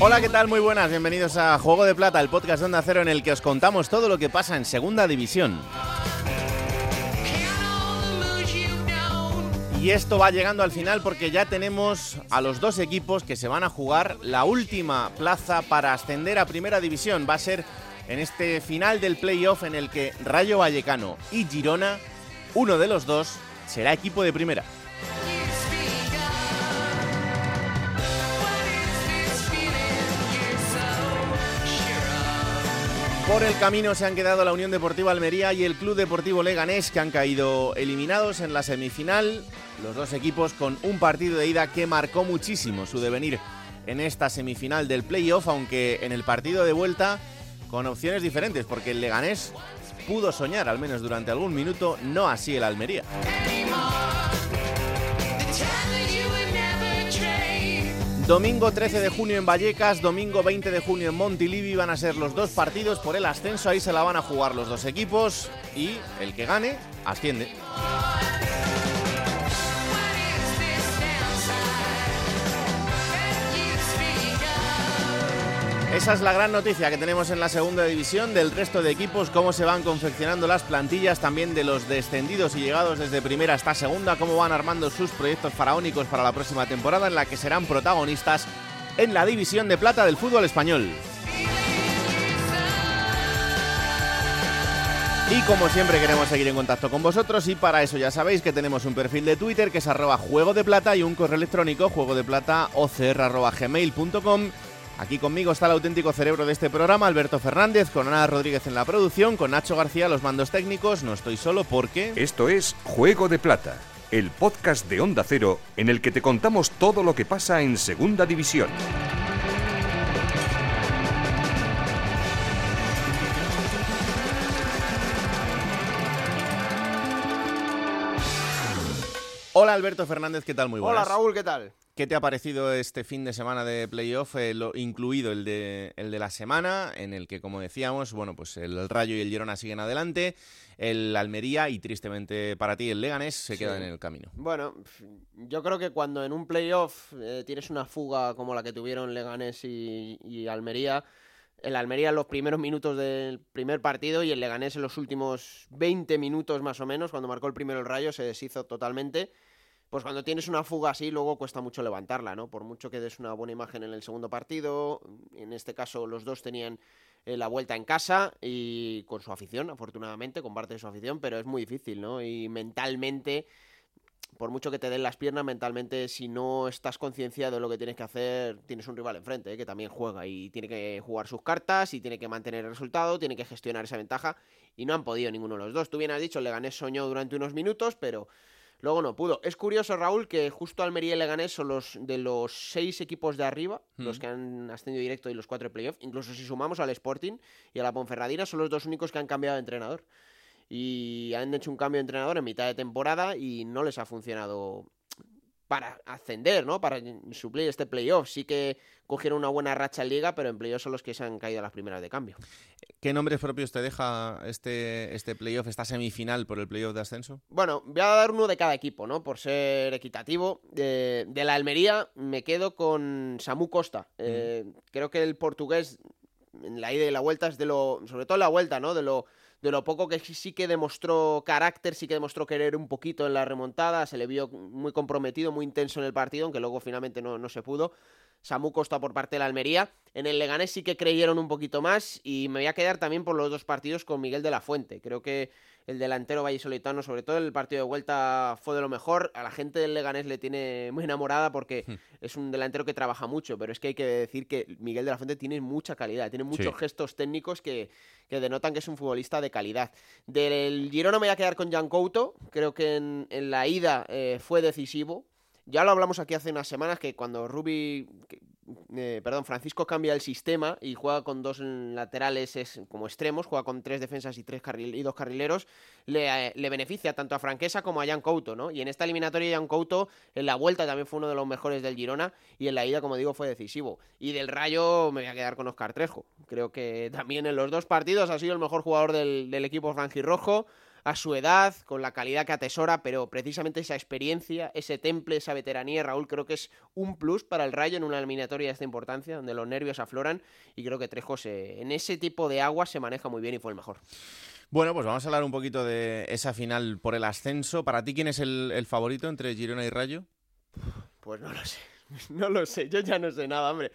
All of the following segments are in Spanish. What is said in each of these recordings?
Hola, ¿qué tal? Muy buenas, bienvenidos a Juego de Plata, el podcast de Onda Cero en el que os contamos todo lo que pasa en Segunda División. Y esto va llegando al final porque ya tenemos a los dos equipos que se van a jugar la última plaza para ascender a Primera División. Va a ser en este final del playoff en el que Rayo Vallecano y Girona, uno de los dos, será equipo de primera. Por el camino se han quedado la Unión Deportiva Almería y el Club Deportivo Leganés, que han caído eliminados en la semifinal. Los dos equipos con un partido de ida que marcó muchísimo su devenir en esta semifinal del playoff, aunque en el partido de vuelta con opciones diferentes, porque el Leganés pudo soñar, al menos durante algún minuto, no así el Almería. Domingo 13 de junio en Vallecas, domingo 20 de junio en Montilivi van a ser los dos partidos por el ascenso, ahí se la van a jugar los dos equipos y el que gane asciende. Esa es la gran noticia que tenemos en la segunda división del resto de equipos, cómo se van confeccionando las plantillas también de los descendidos y llegados desde primera hasta segunda, cómo van armando sus proyectos faraónicos para la próxima temporada en la que serán protagonistas en la división de plata del fútbol español. Y como siempre queremos seguir en contacto con vosotros y para eso ya sabéis que tenemos un perfil de Twitter que es arroba juego de plata y un correo electrónico juego de plata gmail.com Aquí conmigo está el auténtico cerebro de este programa, Alberto Fernández, con Ana Rodríguez en la producción, con Nacho García los mandos técnicos. No estoy solo porque... Esto es Juego de Plata, el podcast de Onda Cero en el que te contamos todo lo que pasa en Segunda División. Hola Alberto Fernández, ¿qué tal? Muy buenas. Hola Raúl, ¿qué tal? ¿Qué te ha parecido este fin de semana de playoff, eh, incluido el de, el de la semana, en el que, como decíamos, bueno, pues el Rayo y el Girona siguen adelante, el Almería y tristemente para ti el Leganés se quedan en el camino? Bueno, yo creo que cuando en un playoff eh, tienes una fuga como la que tuvieron Leganés y, y Almería, el Almería en los primeros minutos del primer partido y el Leganés en los últimos 20 minutos más o menos, cuando marcó el primero el Rayo, se deshizo totalmente pues cuando tienes una fuga así, luego cuesta mucho levantarla, ¿no? Por mucho que des una buena imagen en el segundo partido, en este caso los dos tenían eh, la vuelta en casa y con su afición, afortunadamente, con parte de su afición, pero es muy difícil, ¿no? Y mentalmente, por mucho que te den las piernas, mentalmente, si no estás concienciado de lo que tienes que hacer, tienes un rival enfrente, ¿eh? que también juega y tiene que jugar sus cartas y tiene que mantener el resultado, tiene que gestionar esa ventaja y no han podido ninguno de los dos. Tú bien has dicho, el Leganés soñó durante unos minutos, pero Luego no pudo. Es curioso, Raúl, que justo Almería y Leganés son los de los seis equipos de arriba, los que han ascendido directo y los cuatro de playoff. Incluso si sumamos al Sporting y a la Ponferradina, son los dos únicos que han cambiado de entrenador. Y han hecho un cambio de entrenador en mitad de temporada y no les ha funcionado para ascender, ¿no? Para suplir este playoff. Sí que cogieron una buena racha en liga, pero en playoff son los que se han caído a las primeras de cambio. ¿Qué nombres propios te deja este, este playoff, esta semifinal por el playoff de ascenso? Bueno, voy a dar uno de cada equipo, ¿no? Por ser equitativo. de la Almería me quedo con Samu Costa. Eh, creo que el portugués en la ida y la vuelta es de lo... Sobre todo en la vuelta, ¿no? De lo de lo poco que sí que demostró carácter, sí que demostró querer un poquito en la remontada, se le vio muy comprometido, muy intenso en el partido, aunque luego finalmente no, no se pudo. Samu Costa por parte de la Almería. En el Leganés sí que creyeron un poquito más y me voy a quedar también por los dos partidos con Miguel de la Fuente. Creo que el delantero vallisolitano, sobre todo el partido de vuelta, fue de lo mejor. A la gente del Leganés le tiene muy enamorada porque hmm. es un delantero que trabaja mucho, pero es que hay que decir que Miguel de la Fuente tiene mucha calidad, tiene muchos gestos técnicos que, denotan que es un futbolista de calidad. Del Girona me voy a quedar con Jan Couto, creo que en, la ida eh, fue decisivo ya lo hablamos aquí hace unas semanas que cuando Rubi eh, perdón, Francisco cambia el sistema y juega con dos laterales es, como extremos, juega con tres defensas y, tres y dos carrileros, le, le, beneficia tanto a Franquesa como a Jan Couto, ¿no? Y en esta eliminatoria Jan Couto en la vuelta también fue uno de los mejores del Girona y en la ida, como digo, fue decisivo. Y del Rayo me voy a quedar con Oscar Trejo. Creo que también en los dos partidos ha sido el mejor jugador del, del equipo franjirrojo a su edad, con la calidad que atesora, pero precisamente esa experiencia, ese temple, esa veteranía, Raúl, creo que es un plus para el Rayo en una eliminatoria de esta importancia, donde los nervios afloran, y creo que Trejo en ese tipo de agua se maneja muy bien y fue el mejor. Bueno, pues vamos a hablar un poquito de esa final por el ascenso. ¿Para ti quién es el, el favorito entre Girona y Rayo? Pues no lo sé, no lo sé, yo ya no sé nada, hombre.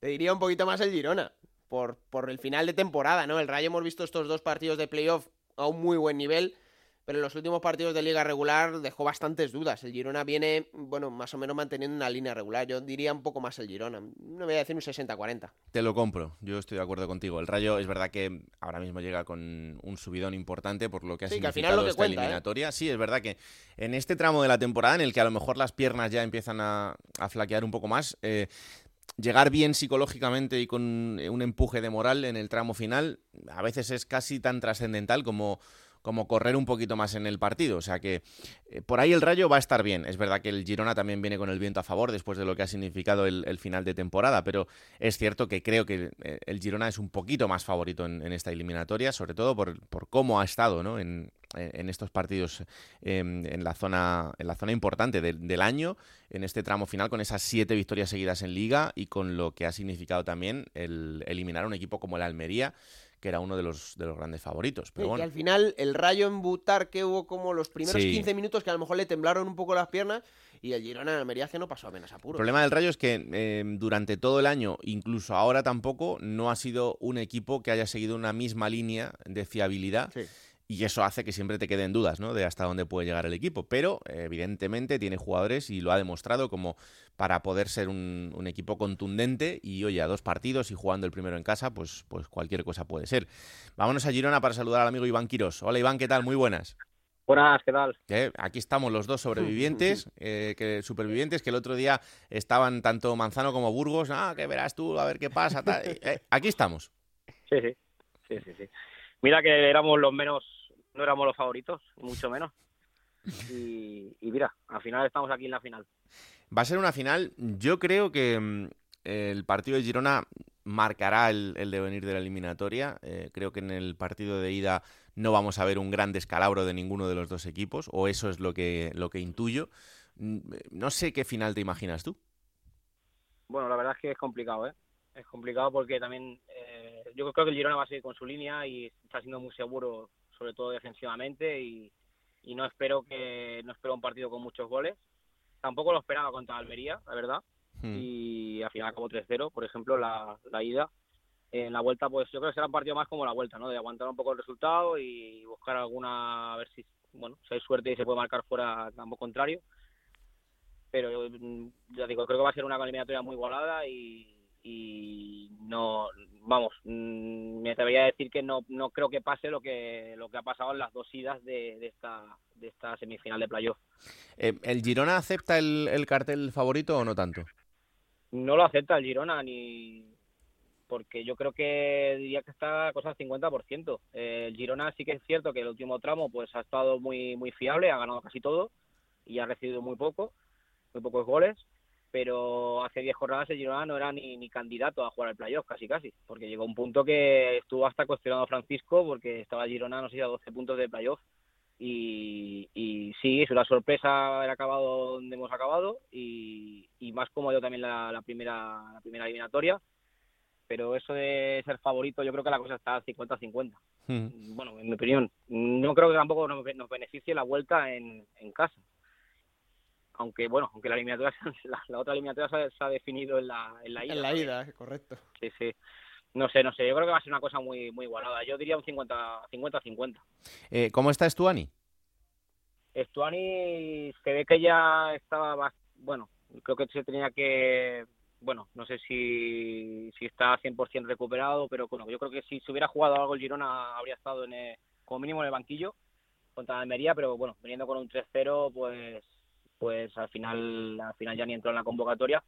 Te diría un poquito más el Girona, por, por el final de temporada, ¿no? El Rayo hemos visto estos dos partidos de playoff a un muy buen nivel, pero en los últimos partidos de liga regular dejó bastantes dudas. El Girona viene, bueno, más o menos manteniendo una línea regular. Yo diría un poco más el Girona. No voy a decir un 60-40. Te lo compro, yo estoy de acuerdo contigo. El Rayo es verdad que ahora mismo llega con un subidón importante por lo que ha sí, significado al final esta ¿eh? eliminatoria. Sí, es verdad que en este tramo de la temporada en el que a lo mejor las piernas ya empiezan a, a flaquear un poco más, eh, llegar bien psicológicamente y con un empuje de moral en el tramo final a veces es casi tan trascendental como como correr un poquito más en el partido. O sea que eh, por ahí el Rayo va a estar bien. Es verdad que el Girona también viene con el viento a favor después de lo que ha significado el, final de temporada, pero es cierto que creo que eh, el Girona es un poquito más favorito en, esta eliminatoria, sobre todo por, por cómo ha estado ¿no? en, en estos partidos em, en, la zona, en la zona importante del año, en este tramo final, con esas siete victorias seguidas en liga y con lo que ha significado también el eliminar a un equipo como el Almería que era uno de los, de los grandes favoritos. Pero bueno. Y al final, el rayo en Butar, que hubo como los primeros 15 minutos que a lo mejor le temblaron un poco las piernas, y el Girona en Almería que no pasó apenas apuro. El problema del Rayo es que em, durante todo el año, incluso ahora tampoco, no ha sido un equipo que haya seguido una misma línea de fiabilidad. Sí y eso hace que siempre te queden dudas ¿no? de hasta dónde puede llegar el equipo. Pero evidentemente tiene jugadores y lo ha demostrado como para poder ser un, equipo contundente y oye, a dos partidos y jugando el primero en casa, pues, pues cualquier cosa puede ser. Vámonos a Girona para saludar al amigo Iván Quirós. Hola Iván, ¿qué tal? Muy buenas. Buenas, ¿qué tal? Aquí estamos los dos sobrevivientes, eh, que, supervivientes, que el otro día estaban tanto Manzano como Burgos, ah, que verás tú, a ver qué pasa. Eh, aquí estamos. Sí, sí, sí, sí, sí. Mira que éramos los menos no éramos los favoritos, mucho menos. Y, mira, al final estamos aquí en la final. Va a ser una final, yo creo que mm, el partido de Girona marcará el, devenir de la eliminatoria. Eh, creo que en el partido de ida no vamos a ver un gran descalabro de ninguno de los dos equipos, o eso es lo que, lo que intuyo. Mm, no sé qué final te imaginas tú. Bueno, la verdad es que es complicado, ¿eh? Es complicado porque también eh, yo creo que el Girona va a seguir con su línea y está siendo muy seguro sobre todo defensivamente y, no espero que no espero un partido con muchos goles. Tampoco lo esperaba contra Almería, la verdad. Hmm. Y al final acabó 3-0, por ejemplo, la, la ida. En la vuelta, pues yo creo que será un partido más como la vuelta, ¿no? De aguantar un poco el resultado y buscar alguna, a ver si, bueno, si hay suerte y se puede marcar fuera campo contrario. Pero mm, ya digo, creo que va a ser una eliminatoria muy igualada y, y no vamos mm, me atrevería a decir que no no creo que pase lo que lo que ha pasado en las dos idas de, esta de esta semifinal de playoff. Eh, el Girona acepta el, el, cartel favorito o no tanto no lo acepta el Girona ni porque yo creo que diría que está cosa al 50%. Eh, el Girona sí que es cierto que el último tramo pues ha estado muy muy fiable, ha ganado casi todo y ha recibido muy poco, muy pocos goles pero hace 10 jornadas el Girona no era ni, ni, candidato a jugar al playoff, casi casi, porque llegó un punto que estuvo hasta cuestionado Francisco porque estaba Girona, no sé si a 12 puntos de playoff. Y, y sí, es una sorpresa haber acabado donde hemos acabado y, más cómodo también la, la, primera, la primera eliminatoria. Pero eso de ser favorito, yo creo que la cosa está 50-50. Hmm. Bueno, en mi opinión, no creo que tampoco nos, nos beneficie la vuelta en, en casa aunque bueno, aunque la eliminatoria, la, otra eliminatoria se ha, definido en la, en la ida. En la ida, correcto. Sí, sí. No sé, no sé, yo creo que va a ser una cosa muy muy igualada. Yo diría un 50-50. Eh, ¿Cómo está Estuani? Estuani se ve que ya estaba, bueno, creo que se tenía que, bueno, no sé si, si está 100% recuperado, pero bueno, yo creo que si se hubiera jugado algo el Girona habría estado en como mínimo en el banquillo contra Almería, pero bueno, veniendo con un 3-0, pues pues al final, al final ya ni entró en la convocatoria.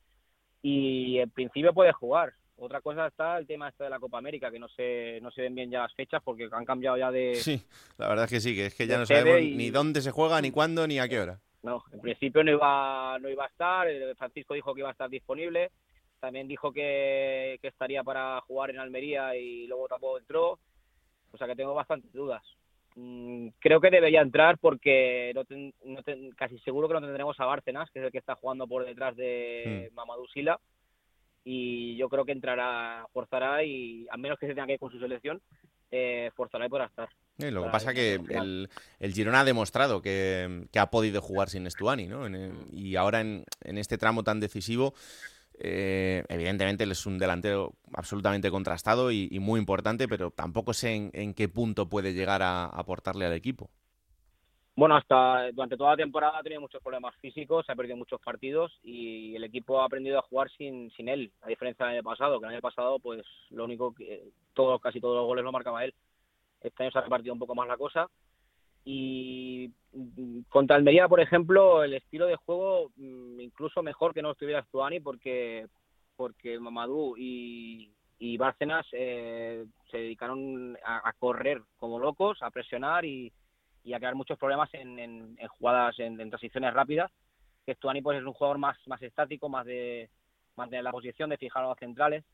y en principio puede jugar. Otra cosa está el tema este de la Copa América, que no se, no se ven bien ya las fechas porque han cambiado ya de... Sí, la verdad es que sí, que es que ya no sabemos y- ni dónde se juega, ni cuándo, ni a qué hora. No, en principio no iba, no iba a estar. Francisco dijo que iba a estar disponible. También dijo que, que estaría para jugar en Almería y luego tampoco entró. O sea que tengo bastantes dudas. Mm, Creo que debería entrar porque no ten- no ten- casi seguro que no tendremos a Bárcenas, que es el que está jugando por detrás de Mamadou Sila. Y yo creo que entrará, forzará y a menos que se tenga que ir con su selección, eh, forzará y podrá estar. Lo que pasa el que el, el Girona ha demostrado que, que ha podido jugar sin Estuani, ¿no? En y ahora en, en este tramo tan decisivo, eh, evidentemente él es un delantero absolutamente contrastado y, muy importante, pero tampoco sé en, qué punto puede llegar a aportarle al equipo. Bueno, hasta durante toda la temporada ha tenido muchos problemas físicos, ha perdido muchos partidos y el equipo ha aprendido a jugar sin, sin él, a diferencia del año pasado, que el año pasado pues lo único que todos, casi todos los goles lo marcaba él. Este año se ha repartido un poco más la cosa y mm, contra Almería, por ejemplo, el estilo de juego mm, incluso mejor que no estuviera Stuani porque porque Mamadou y, y Bárcenas eh, se dedicaron a, correr como locos, a presionar y, a crear muchos problemas en, en- jugadas, en, en transiciones rápidas. Que Stuani pues es un jugador más, más estático, más de mantener la posición, de fijar a los centrales.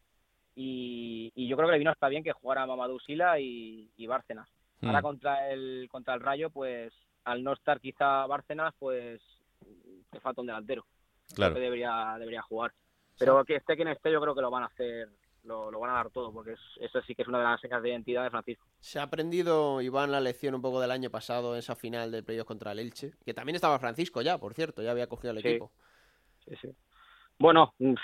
Y, y yo creo que le vino hasta bien que jugara Mamadou Sila y, y Bárcenas. Ahora Mm. contra el contra el Rayo, pues al no estar quizá Bárcenas, pues te falta un delantero. Claro. que debería, debería jugar. Pero que esté quien esté, yo creo que lo van a hacer, lo, lo van a dar todo, porque es, eso sí que es una de las señas de identidad de Francisco. Se ha aprendido, Iván, la lección un poco del año pasado, esa final del playoff contra el Elche, que también estaba Francisco ya, por cierto, ya había cogido el Sí. equipo. Sí, sí. Bueno, mm,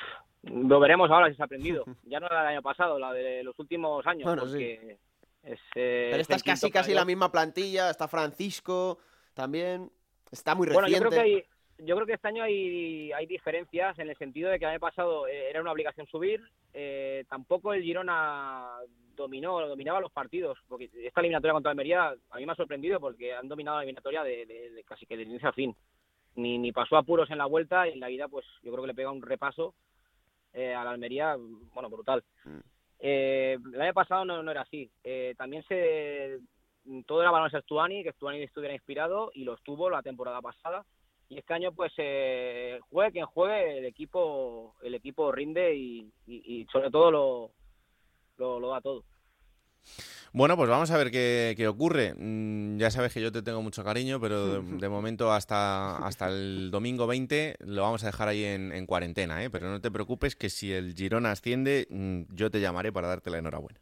lo veremos ahora si se ha aprendido. Ya no la del año pasado, la de los últimos años, Bueno, porque es, eh, Pero es esta es casi casi la misma plantilla, está Francisco también, está muy Bueno, yo reciente. creo que hay, yo creo que este año hay, hay diferencias en el sentido de que el año pasado eh, era una obligación subir, eh, tampoco el Girona dominó, dominaba los partidos, porque esta eliminatoria contra Almería a mí me ha sorprendido porque han dominado la eliminatoria de, de- de casi que de inicio a fin. Ni, ni pasó apuros en la vuelta y en la ida pues yo creo que le pega un repaso eh, a la Almería, bueno, brutal. Mm. Eh, el año pasado no, no era así. Eh, también se todo era balones a Stuani, que Stuani estuviera inspirado y lo estuvo la temporada pasada. Y este año, pues, eh, juegue quien juegue, el equipo, el equipo rinde y, sobre todo lo, lo da todo. Bueno, pues vamos a ver qué, qué ocurre. Mm, ya sabes que yo te tengo mucho cariño, pero de, de momento hasta, hasta el domingo 20 lo vamos a dejar ahí en, en cuarentena, ¿eh? Pero no te preocupes que si el Girona asciende, mm, yo te llamaré para darte la enhorabuena.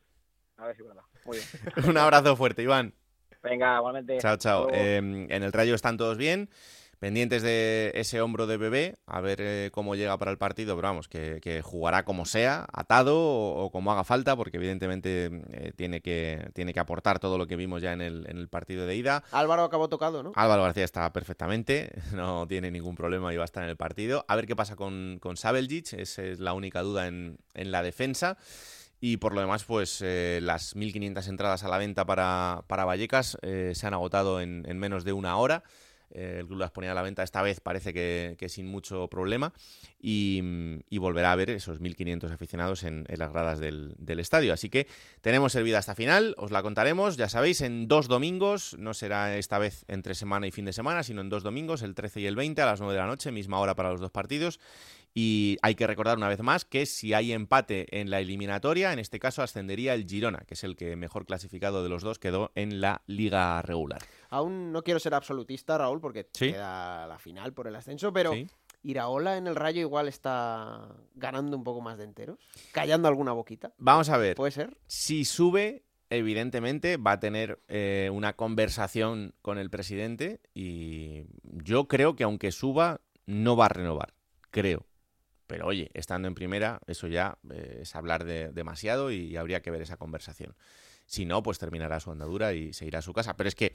A ver si verdad. Muy bien. Un abrazo fuerte, Iván. Venga, igualmente. Chao, chao. Eh, en el Rayo están todos bien. Pendientes de ese hombro de bebé, a ver eh, cómo llega para el partido, pero vamos, que, que jugará como sea, atado o, o como haga falta, porque evidentemente eh, tiene, que, tiene que aportar todo lo que vimos ya en el, en el partido de ida. Álvaro acabó tocado, ¿no? Álvaro García está perfectamente, no tiene ningún problema y va a estar en el partido. A ver qué pasa con, con Sabeljic, esa es la única duda en, en la defensa. Y por lo demás, pues eh, las 1.500 entradas a la venta para, para Vallecas eh, se han agotado en, en menos de una hora. Eh, el club las ponía a la venta esta vez, parece que, sin mucho problema. Y, volverá a ver esos 1.500 aficionados en, las gradas del, estadio. Así que tenemos servida esta final, os la contaremos, ya sabéis, en dos domingos. No será esta vez entre semana y fin de semana, sino en dos domingos, el 13 y el 20 a las 9 de la noche, misma hora para los dos partidos. Y hay que recordar una vez más que si hay empate en la eliminatoria, en este caso ascendería el Girona, que es el que mejor clasificado de los dos quedó en la liga regular. Aún no quiero ser absolutista, Raúl, porque Sí. queda la final por el ascenso, pero Sí. Iraola en el Rayo igual está ganando un poco más de enteros, callando alguna boquita. Vamos a ver, ¿Puede ser? si sube, evidentemente va a tener eh, una conversación con el presidente y yo creo que aunque suba, no va a renovar, creo. Pero oye, estando en primera, eso ya eh, es hablar de demasiado y habría que ver esa conversación. Si no, pues terminará su andadura y se irá a su casa. Pero es que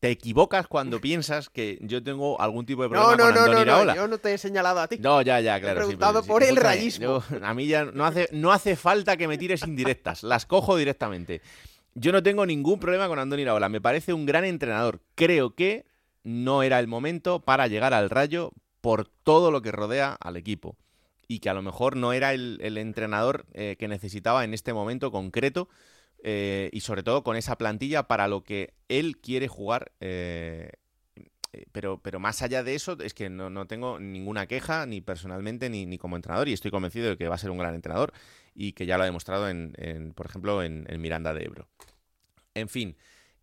te equivocas cuando piensas que yo tengo algún tipo de problema No, no, con no, Andoni no, Iraola. no, yo no te he señalado a ti. No, ya, ya, claro. sí, preguntado pero sí, por el escúchame, rayismo. yo- a mí ya no hace, no hace falta que me tires indirectas, las cojo directamente. Yo no tengo ningún problema con Andoni Iraola, me parece un gran entrenador. Creo que no era el momento para llegar al Rayo por todo lo que rodea al equipo. Y que a lo mejor no era el, entrenador eh, que necesitaba en este momento concreto eh, y sobre todo con esa plantilla para lo que él quiere jugar. Eh, pero, pero más allá de eso, es que no, tengo ninguna queja, ni personalmente, ni, ni, como entrenador, y estoy convencido de que va a ser un gran entrenador y que ya lo ha demostrado, en, por ejemplo, en, en Miranda de Ebro. En fin,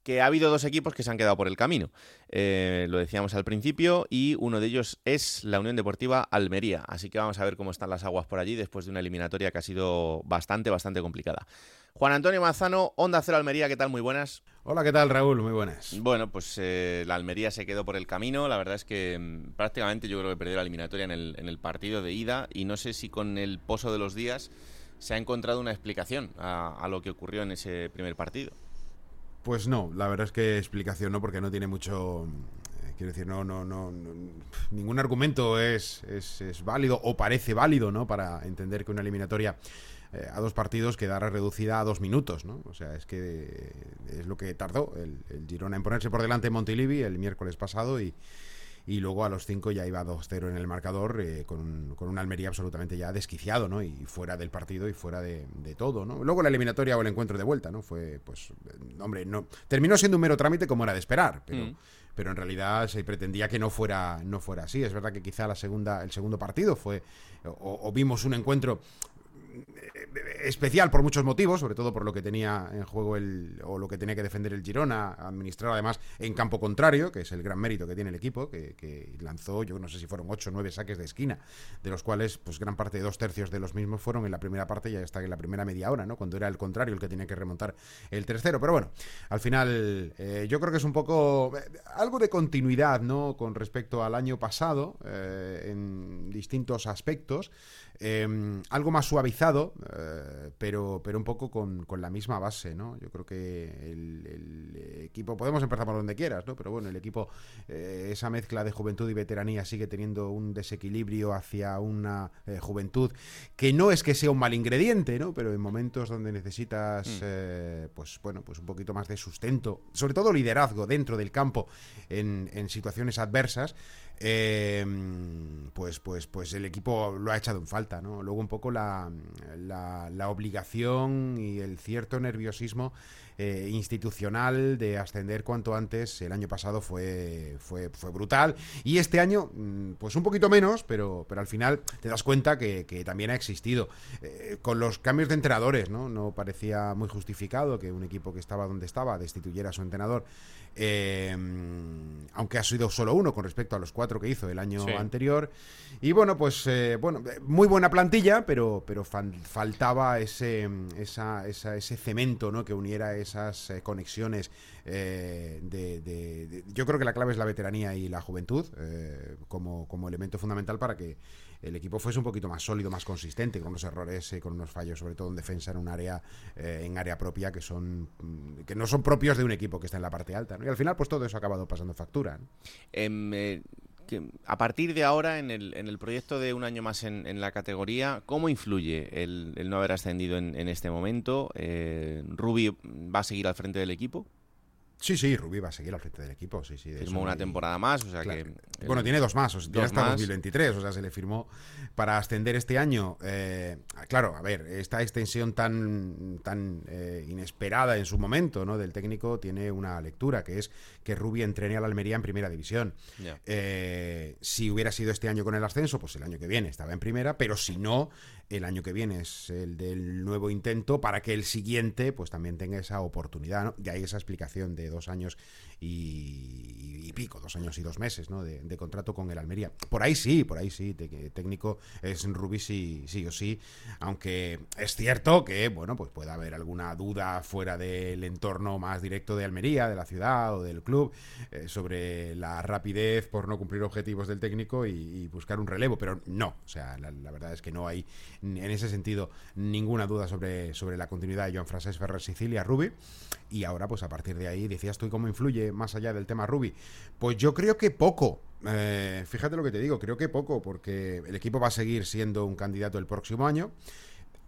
que ha habido dos equipos que se han quedado por el camino. Eh, lo decíamos al principio y uno de ellos es la Unión Deportiva Almería. Así que vamos a ver cómo están las aguas por allí después de una eliminatoria que ha sido bastante, bastante complicada. Juan Antonio Manzano, Onda Cero Almería, ¿qué tal? Muy buenas. Hola, ¿qué tal Raúl? Muy buenas. Bueno, pues eh, la Almería se quedó por el camino. La verdad es que mm, prácticamente yo creo que perdió la eliminatoria en el, en el partido de ida y no sé si con el pozo de los días se ha encontrado una explicación a lo que ocurrió en ese primer partido. Pues no, la verdad es que explicación no, porque no tiene mucho. Eh, quiero decir, no, no, no, ningún argumento es, es, válido o parece válido, ¿no? Para entender que una eliminatoria eh, a dos partidos quedara reducida a dos minutos, ¿no? O sea, es que es lo que tardó el, el Girona en ponerse por delante en Montilivi el miércoles pasado y, y luego a los 5 ya iba 2-0 en el marcador eh, con, con, un Almería absolutamente ya desquiciado, ¿no? Y fuera del partido y fuera de, todo, ¿no? Luego la eliminatoria o el encuentro de vuelta, ¿no? Fue, pues, eh, hombre, no terminó siendo un mero trámite como era de esperar, pero... Mm. pero en realidad se pretendía que no fuera no fuera así. Es verdad que quizá la segunda el segundo partido fue o vimos un encuentro especial por muchos motivos, sobre todo por lo que tenía en juego el, o lo que tenía que defender el Girona, administrar además en campo contrario, que es el gran mérito que tiene el equipo, que, lanzó, yo no sé si fueron ocho o nueve saques de esquina, de los cuales, pues gran parte de dos tercios de los mismos fueron en la primera parte y hasta en la primera media hora, ¿no? Cuando era el contrario el que tenía que remontar el tercero. Pero bueno, al final eh, yo creo que es un poco eh, algo de continuidad, ¿no? Con respecto al año pasado, eh, en distintos aspectos. Em, algo más suavizado, eh, pero, pero un poco con, la misma base, ¿no? Yo creo que el, equipo, podemos empezar por donde quieras, ¿no? Pero bueno, el equipo, eh, esa mezcla de juventud y veteranía sigue teniendo un desequilibrio hacia una eh, juventud que no es que sea un mal ingrediente, ¿no? Pero en momentos donde necesitas, mm. pues bueno, pues un poquito más de sustento, sobre todo liderazgo dentro del campo en, en situaciones adversas, eh, pues, pues, pues el equipo lo ha echado en falta, ¿no? Luego un poco la, la, obligación y el cierto nerviosismo eh, institucional de ascender cuanto antes. El año pasado fue, fue, fue brutal y este año, mm, pues un poquito menos, pero, pero al final te das cuenta que, también ha existido. Eh, con los cambios de entrenadores, ¿no? No parecía muy justificado que un equipo que estaba donde estaba destituyera a su entrenador. Eh, aunque ha sido solo uno con respecto a los cuatro que hizo el año anterior. Y bueno, pues eh, bueno, muy buena plantilla, pero, pero faltaba ese, esa, ese cemento ¿no? que uniera esas eh, conexiones. de, yo creo que la clave es la veteranía y la juventud como, como elemento fundamental para que el equipo fuese un poquito más sólido, más consistente, con unos errores, eh, con unos fallos, sobre todo en defensa en un área, eh, en área propia que son mm, que no son propios de un equipo que está en la parte alta. Y al final, pues todo eso ha acabado pasando factura. Em, eh, a partir de ahora, en el, en el, proyecto de un año más en, la categoría, ¿cómo influye el, no haber ascendido en, en este momento? ¿Rubi va a seguir al frente del equipo? Sí, sí, Rubí va a seguir al frente del equipo. Sí, sí, firmó una temporada más, o sea que. Bueno, tiene dos más, o sea, tiene hasta 2023, o sea, se le firmó para ascender este año. Eh, claro, a ver, esta extensión tan, tan eh, inesperada en su momento, ¿no? Del técnico tiene una lectura, que es que Rubí entrene a la Almería en primera división. Eh, si hubiera sido este año con el ascenso, pues el año que viene estaba en primera, pero si no, el año que viene es el del nuevo intento para que el siguiente pues también tenga esa oportunidad, ¿no? De ahí esa explicación de dos años y, pico, dos años y dos meses ¿no? de, contrato con el Almería. Por ahí sí, por ahí sí, técnico es Rubí sí, sí o sí, aunque es cierto que, bueno, pues puede haber alguna duda fuera del entorno más directo de Almería, de la ciudad o del club, eh, sobre la rapidez por no cumplir objetivos del técnico y, buscar un relevo, pero no, o sea, la, verdad es que no hay en ese sentido ninguna duda sobre, sobre la continuidad de Joan Frases Ferrer Sicilia Rubí y ahora pues a partir de ahí decías tú cómo influye más allá del tema Ruby? Pues yo creo que poco. Eh, fíjate lo que te digo, creo que poco, porque el equipo va a seguir siendo un candidato el próximo año.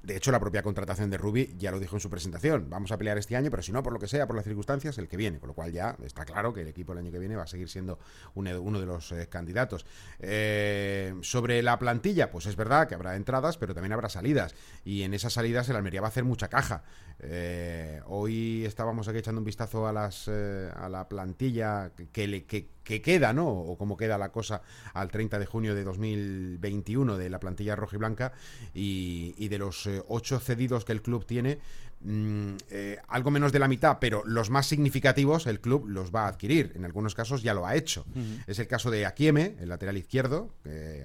De hecho, la propia contratación de Rubi ya lo dijo en su presentación. Vamos a pelear este año, pero si no, por lo que sea, por las circunstancias, el que viene. Con lo cual ya está claro que el equipo el año que viene va a seguir siendo uno de los eh, candidatos. Eh, sobre la plantilla, pues es verdad que habrá entradas, pero también habrá salidas. Y en esas salidas el Almería va a hacer mucha caja. Eh, hoy estábamos aquí echando un vistazo a, las, a la plantilla que, le, que, que queda, ¿no? O cómo queda la cosa al 30 de junio de 2021 de la plantilla rojiblanca y, y de los eh, ocho cedidos que el club tiene, mm, eh, algo menos de la mitad, pero los más significativos el club los va a adquirir. En algunos casos ya lo ha hecho. Es el caso de Akieme, el lateral izquierdo,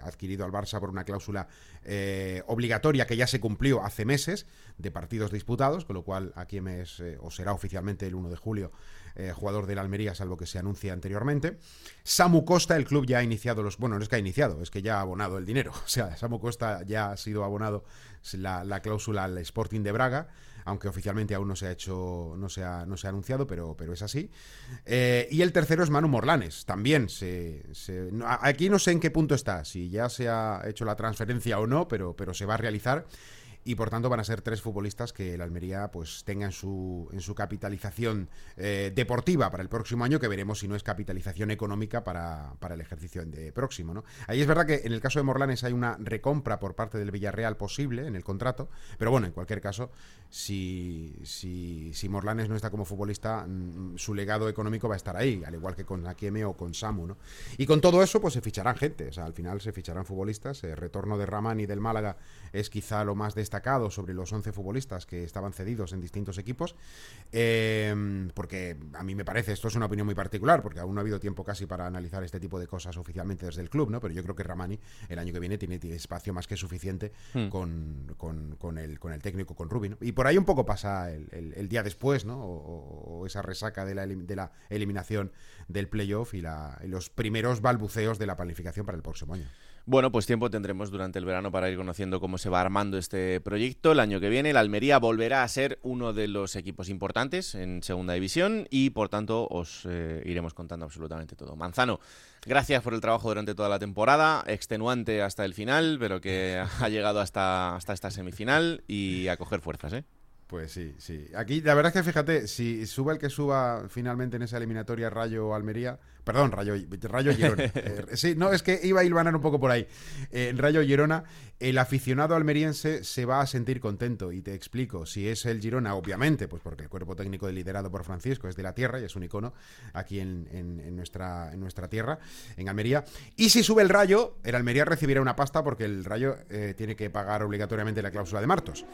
adquirido al Barça por una cláusula eh, obligatoria que ya se cumplió hace meses de partidos disputados, con lo cual Akieme es o será oficialmente el 1 de julio eh, jugador del Almería, salvo que se anuncie anteriormente. Samu Costa, el club ya ha iniciado los. Bueno, no es que ha iniciado, es que ya ha abonado el dinero. O sea, Samu Costa ya ha sido abonado la, cláusula al Sporting de Braga aunque oficialmente aún no se ha hecho, no se ha, no se ha anunciado, pero, pero es así. Eh, y el tercero es Manu Morlanes, también se, aquí no sé en qué punto está, si ya se ha hecho la transferencia o no, pero, pero se va a realizar y por tanto van a ser tres futbolistas que el Almería pues tenga en su, en su capitalización eh, deportiva para el próximo año, que veremos si no es capitalización económica para, el ejercicio de próximo. ¿no? Ahí es verdad que en el caso de Morlanes hay una recompra por parte del Villarreal posible en el contrato, pero bueno, en cualquier caso, si, si, si Morlanes no está como futbolista, mm, su legado económico va a estar ahí, al igual que con Akieme o con Samu. ¿no? Y con todo eso, pues se ficharán gente, o sea, al final se ficharán futbolistas. El retorno de Ramani del Málaga es quizá lo más destacado destacado sobre los 11 futbolistas que estaban cedidos en distintos equipos, eh, porque a mí me parece, esto es una opinión muy particular, porque aún no ha habido tiempo casi para analizar este tipo de cosas oficialmente desde el club, ¿no? pero yo creo que Ramani el año que viene tiene, espacio más que suficiente hmm. con, con, el, con el técnico, con Rubin. Y por ahí un poco pasa el, día después, ¿no? O, esa resaca de la, de la eliminación del playoff y, la, y los primeros balbuceos de la planificación para el próximo año. Bueno, pues tiempo tendremos durante el verano para ir conociendo cómo se va armando este proyecto. El año que viene el Almería volverá a ser uno de los equipos importantes en Segunda División y por tanto os eh, iremos contando absolutamente todo. Manzano, gracias por el trabajo durante toda la temporada, extenuante hasta el final, pero que ha llegado hasta, hasta esta semifinal y a coger fuerzas, ¿eh? Pues sí, sí. Aquí la verdad es que fíjate, si sube el que suba finalmente en esa eliminatoria Rayo Almería, Perdón, Rayo, Rayo Girona. Eh, sí, no, es que iba a ilvanar un poco por ahí. En Rayo Girona, el aficionado almeriense se va a sentir contento. Y te explico. Si es el Girona, obviamente, pues porque el cuerpo técnico liderado por Francisco es de la tierra y es un icono aquí en, nuestra, en nuestra tierra, en Almería. Y si sube el Rayo, el Almería recibirá una pasta porque el Rayo eh, tiene que pagar obligatoriamente la cláusula de Martos.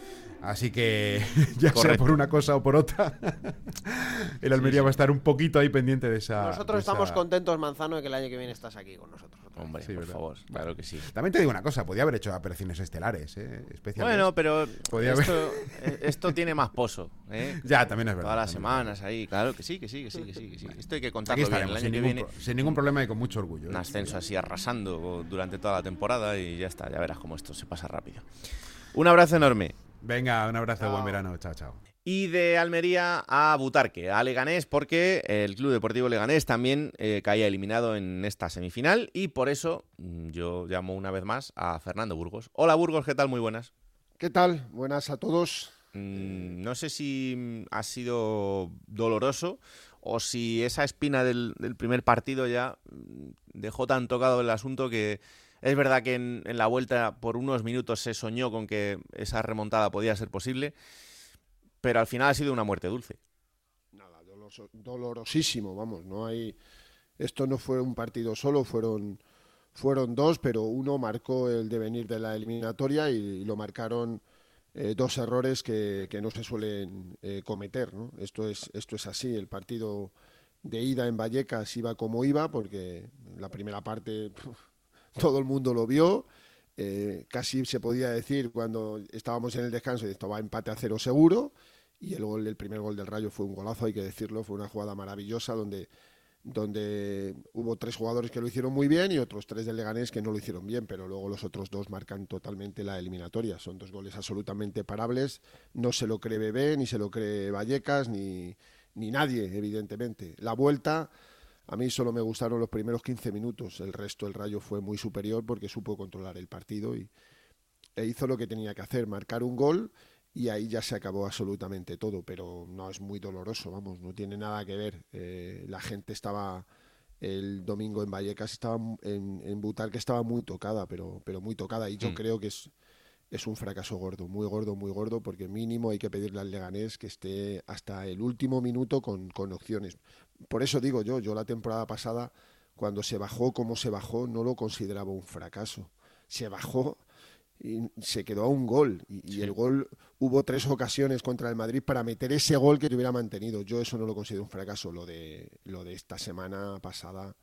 Así que, ya sea por una cosa o por otra, el Almería va a estar un poquito ahí pendiente de esa. Nosotros estamos contentos, Manzano, de que el año que viene estás aquí con nosotros. Hombre, por favor, claro que sí. También te digo una cosa, podía haber hecho apariciones estelares, ¿eh? Bueno, pero eh, esto, tiene más pozo, ¿eh? Ya, también es verdad. Todas las semanas ahí, claro que sí, que sí, que sí, que sí, Esto hay que contarlo bien. El año sin, que ningún, viene, sin ningún problema y con mucho orgullo. Un ¿eh? ascenso así arrasando durante toda la temporada y ya está, ya verás cómo esto se pasa rápido. Un abrazo enorme. Venga, un abrazo, buen verano. Chao, chao y de Almería a Butarque, a Leganés, porque el Club Deportivo Leganés también eh, caía eliminado en esta semifinal y por eso mm, yo llamo una vez más a Fernando Burgos. Hola Burgos, ¿qué tal? Muy buenas. ¿Qué tal? Buenas a todos. Mm, no sé si mm, ha sido doloroso o si esa espina del, primer partido ya dejó tan tocado el asunto que es verdad que en la vuelta por unos minutos se soñó con que esa remontada podía ser posible pero al final ha sido una muerte dulce. Nada, dolorosísimo, vamos, no hay... Esto no fue un partido solo, fueron, fueron dos, pero uno marcó el devenir de la eliminatoria y, lo marcaron eh, dos errores que, no se suelen eh, cometer. ¿no? Esto, es, esto es así, el partido de ida en Vallecas iba como iba, porque la primera parte todo el mundo lo vio. Eh, casi se podía decir cuando estábamos en el descanso, esto va empate a cero seguro, y el, gol, el primer gol del Rayo fue un golazo, hay que decirlo, fue una jugada maravillosa donde, donde hubo tres jugadores que lo hicieron muy bien y otros tres del Leganés que no lo hicieron bien, pero luego los otros dos marcan totalmente la eliminatoria. Son dos goles absolutamente parables, no se lo cree Bebé, ni se lo cree Vallecas, ni, ni nadie, evidentemente. La vuelta a mí solo me gustaron los primeros 15 minutos, el resto el Rayo fue muy superior porque supo controlar el partido y e hizo lo que tenía que hacer, marcar un gol y ahí ya se acabó absolutamente todo, pero no es muy doloroso, vamos, no tiene nada que ver. Eh, la gente estaba el domingo en Vallecas, estaba en, en que estaba muy tocada, pero, pero muy tocada y yo mm. creo que es, es un fracaso gordo, muy gordo, muy gordo, porque mínimo hay que pedirle al Leganés que esté hasta el último minuto con, con opciones. Por eso digo yo, yo la temporada pasada, cuando se bajó como se bajó, no lo consideraba un fracaso. Se bajó y se quedó a un gol. Y, el gol, hubo tres ocasiones contra el Madrid para meter ese gol que te hubiera mantenido. Yo eso no lo considero un fracaso, lo de, lo de esta semana pasada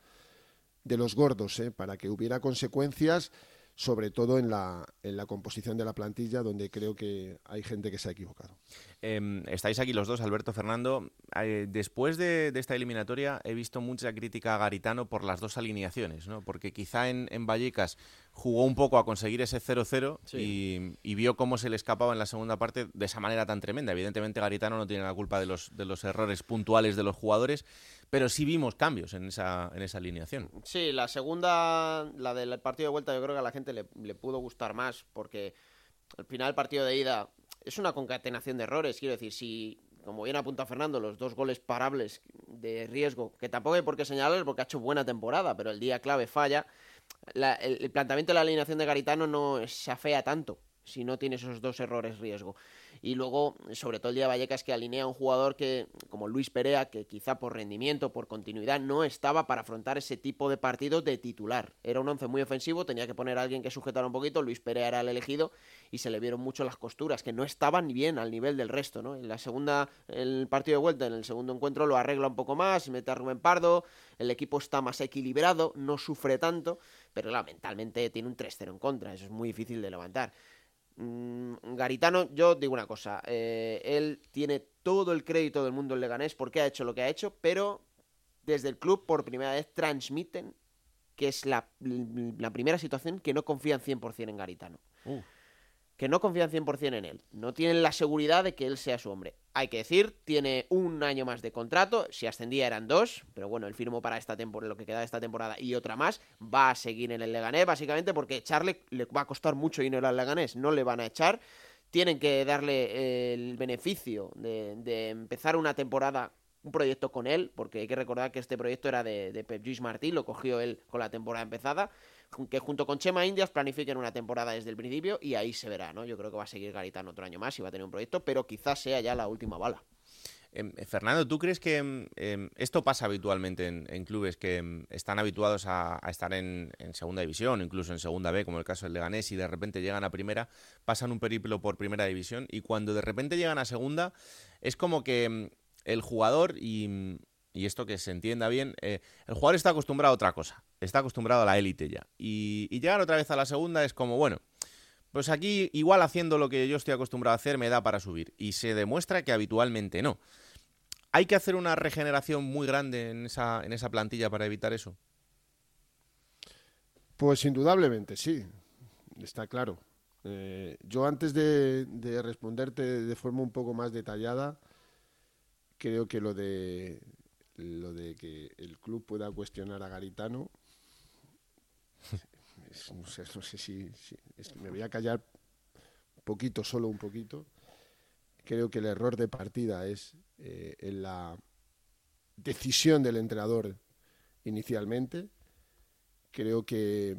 de los gordos, ¿eh? para que hubiera consecuencias sobre todo en la, en la composición de la plantilla, donde creo que hay gente que se ha equivocado. Em, estáis aquí los dos, Alberto Fernando. Eh, después de, esta eliminatoria he visto mucha crítica a Garitano por las dos alineaciones, ¿no? porque quizá en, en Vallecas jugó un poco a conseguir ese 0-0 y, vio cómo se le escapaba en la segunda parte de esa manera tan tremenda. Evidentemente Garitano no tiene la culpa de los, de los errores puntuales de los jugadores, pero sí vimos cambios en esa, en esa alineación. Sí, la segunda, la del partido de vuelta, yo creo que a la gente le, pudo gustar más, porque al final el partido de ida es una concatenación de errores. Quiero decir, si, como bien apunta Fernando, los dos goles parables de riesgo, que tampoco hay por qué señalar porque ha hecho buena temporada, pero el día clave falla, el, el, planteamiento de la alineación de Garitano no se afea tanto si no tiene esos dos errores riesgo. Y luego, sobre todo el día de Vallecas, que alinea a un jugador que, como Luis Perea, que quizá por rendimiento, por continuidad, no estaba para afrontar ese tipo de partidos de titular. Era un once muy ofensivo, tenía que poner a alguien que sujetara un poquito, Luis Perea era el elegido y se le vieron mucho las costuras, que no estaban bien al nivel del resto, ¿no? En la segunda, el partido de vuelta, en el segundo encuentro lo arregla un poco más, mete a Rubén Pardo, el equipo está más equilibrado, no sufre tanto, pero lamentablemente tiene un 3-0 en contra, eso es muy difícil de levantar. Mm, Garitano, yo digo una cosa, eh, él tiene todo el crédito del mundo en Leganés porque ha hecho lo que ha hecho, pero desde el club por primera vez transmiten que es la, primera situación que no confían 100% en Garitano que no confían 100% en él. No tienen la seguridad de que él sea su hombre. Hay que decir, tiene un año más de contrato. Si ascendía eran dos, pero bueno, él firmó para esta temporada, lo que queda de esta temporada y otra más. Va a seguir en el Leganés, básicamente porque echarle le va a costar mucho dinero al Leganés. No le van a echar. Tienen que darle el beneficio de, empezar una temporada un proyecto con él, porque hay que recordar que este proyecto era de, de Pep Luis Martí, lo cogió él con la temporada empezada que junto con Chema Indias planifiquen una temporada desde el principio y ahí se verá, ¿no? Yo creo que va a seguir Garitano otro año más y va a tener un proyecto, pero quizás sea ya la última bala. Em, Fernando, ¿tú crees que em, em, esto pasa habitualmente en, clubes que están habituados a, estar en, segunda división, incluso en segunda B, como el caso del Leganés, y de repente llegan a primera, pasan un periplo por primera división, y cuando de repente llegan a segunda, es como que el jugador, y, y esto que se entienda bien, eh, el jugador está acostumbrado a otra cosa, está acostumbrado a la élite ya. Y, llegar otra vez a la segunda es como, bueno, pues aquí igual haciendo lo que yo estoy acostumbrado a hacer me da para subir. Y se demuestra que habitualmente no. ¿Hay que hacer una regeneración muy grande en esa, en esa plantilla para evitar eso? Pues indudablemente sí, está claro. Eh, yo antes de, responderte de forma un poco más detallada, creo que lo de lo de que el club pueda cuestionar a Garitano, no, sé, si, me voy a callar un poquito, solo un poquito. Creo que el error de partida es eh, en la decisión del entrenador inicialmente. Creo que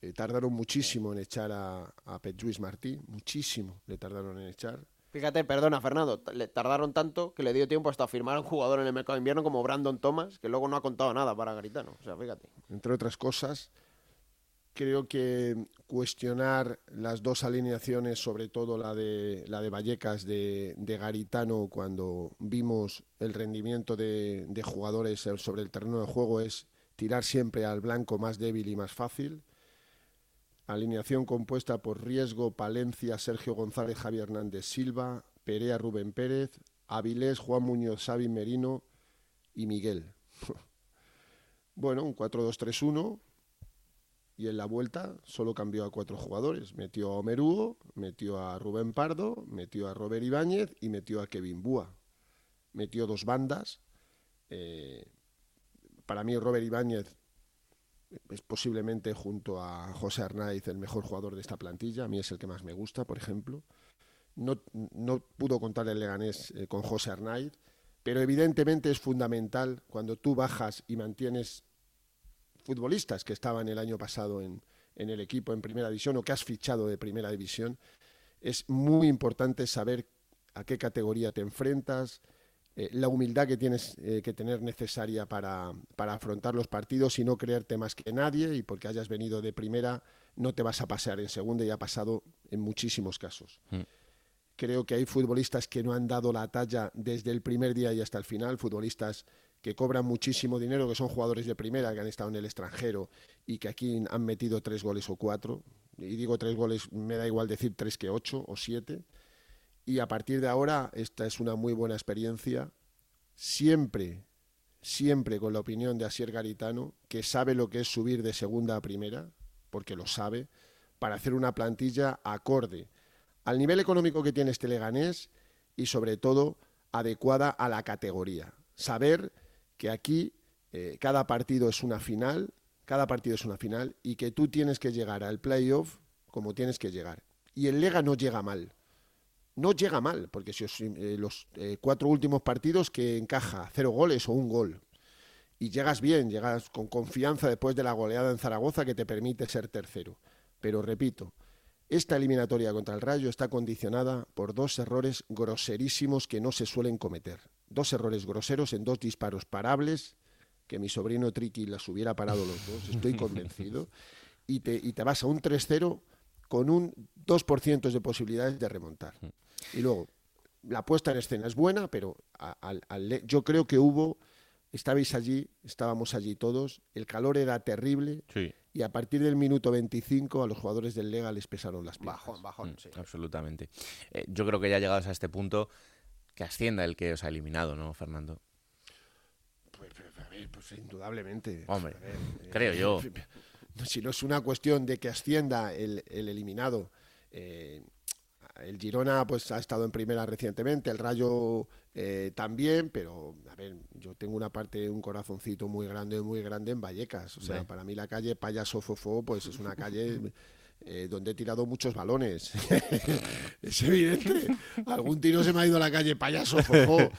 eh, tardaron muchísimo en echar a, a Petruis Martí, muchísimo le tardaron en echar. Fíjate, perdona Fernando, le tardaron tanto que le dio tiempo hasta firmar a un jugador en el mercado de invierno como Brandon Thomas, que luego no ha contado nada para Garitano. O sea, fíjate. Entre otras cosas, creo que cuestionar las dos alineaciones, sobre todo la de, la de Vallecas de, Garitano, cuando vimos el rendimiento de, de jugadores sobre el terreno de juego, es tirar siempre al blanco más débil y más fácil. Alineación compuesta por Riesgo, Palencia, Sergio González, Javier Hernández Silva, Perea, Rubén Pérez, Avilés, Juan Muñoz, Xavi Merino y Miguel. bueno, un 4-2-3-1 y en la vuelta solo cambió a cuatro jugadores. Metió a Omer metió a Rubén Pardo, metió a Robert Ibáñez y metió a Kevin Búa. Metió dos bandas. Eh, para mí Robert Ibáñez es posiblemente junto a José Arnaiz el mejor jugador de esta plantilla. A mí es el que más me gusta, por ejemplo. No, no pudo contar el Leganés eh, con José Arnaiz, pero evidentemente es fundamental cuando tú bajas y mantienes futbolistas que estaban el año pasado en, en el equipo en primera división o que has fichado de primera división. Es muy importante saber a qué categoría te enfrentas, eh, la humildad que tienes eh, que tener necesaria para, para, afrontar los partidos y no creerte más que nadie y porque hayas venido de primera no te vas a pasear en segunda y ha pasado en muchísimos casos. Mm. Creo que hay futbolistas que no han dado la talla desde el primer día y hasta el final, futbolistas que cobran muchísimo dinero, que son jugadores de primera, que han estado en el extranjero y que aquí han metido tres goles o cuatro. Y digo tres goles, me da igual decir tres que ocho o siete y a partir de ahora esta es una muy buena experiencia, siempre, siempre con la opinión de Asier Garitano, que sabe lo que es subir de segunda a primera, porque lo sabe, para hacer una plantilla acorde al nivel económico que tiene este Leganés y sobre todo adecuada a la categoría. Saber que aquí eh, cada partido es una final, cada partido es una final y que tú tienes que llegar al playoff como tienes que llegar. Y el Lega no llega mal no llega mal, porque si eh, los eh, cuatro últimos partidos que encaja cero goles o un gol, y llegas bien, llegas con confianza después de la goleada en Zaragoza que te permite ser tercero. Pero repito, esta eliminatoria contra el Rayo está condicionada por dos errores groserísimos que no se suelen cometer. Dos errores groseros en dos disparos parables, que mi sobrino Triki las hubiera parado los dos, estoy convencido, y te, y te vas a un 3-0 con un 2% de posibilidades de remontar. Y luego, la puesta en escena es buena, pero yo creo que hubo, estabais allí, estábamos allí todos, el calor era terrible y a partir del minuto 25 a los jugadores del Lega les pesaron las piernas. Bajón, bajón, mm, Absolutamente. Eh, yo creo que ya llegados a este punto, que ascienda el que os ha eliminado, ¿no, Fernando? Pues, a ver, pues indudablemente. Hombre, creo yo. Si no es una cuestión de que ascienda el, eliminado, eh, el Girona pues ha estado en primera recientemente, el Rayo eh, también, pero a ver, yo tengo una parte, un corazoncito muy grande, muy grande en Vallecas. O sea, para mí la calle Payaso Fofó pues es una calle eh, donde he tirado muchos balones. es evidente. Algún tiro se me ha ido a la calle Payaso Fofó.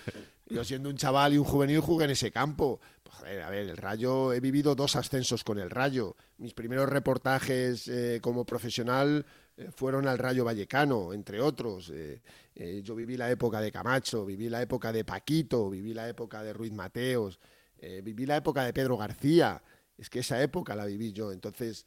Yo siendo un chaval y un juvenil jugué en ese campo. Pues, a, ver, el Rayo, he vivido dos ascensos con el Rayo. Mis primeros reportajes eh, como profesional fueron al Rayo Vallecano, entre otros. Eh, yo viví la época de Camacho, viví la época de Paquito, viví la época de Ruiz Mateos, viví la época de Pedro García. Es que esa época la viví yo. Entonces,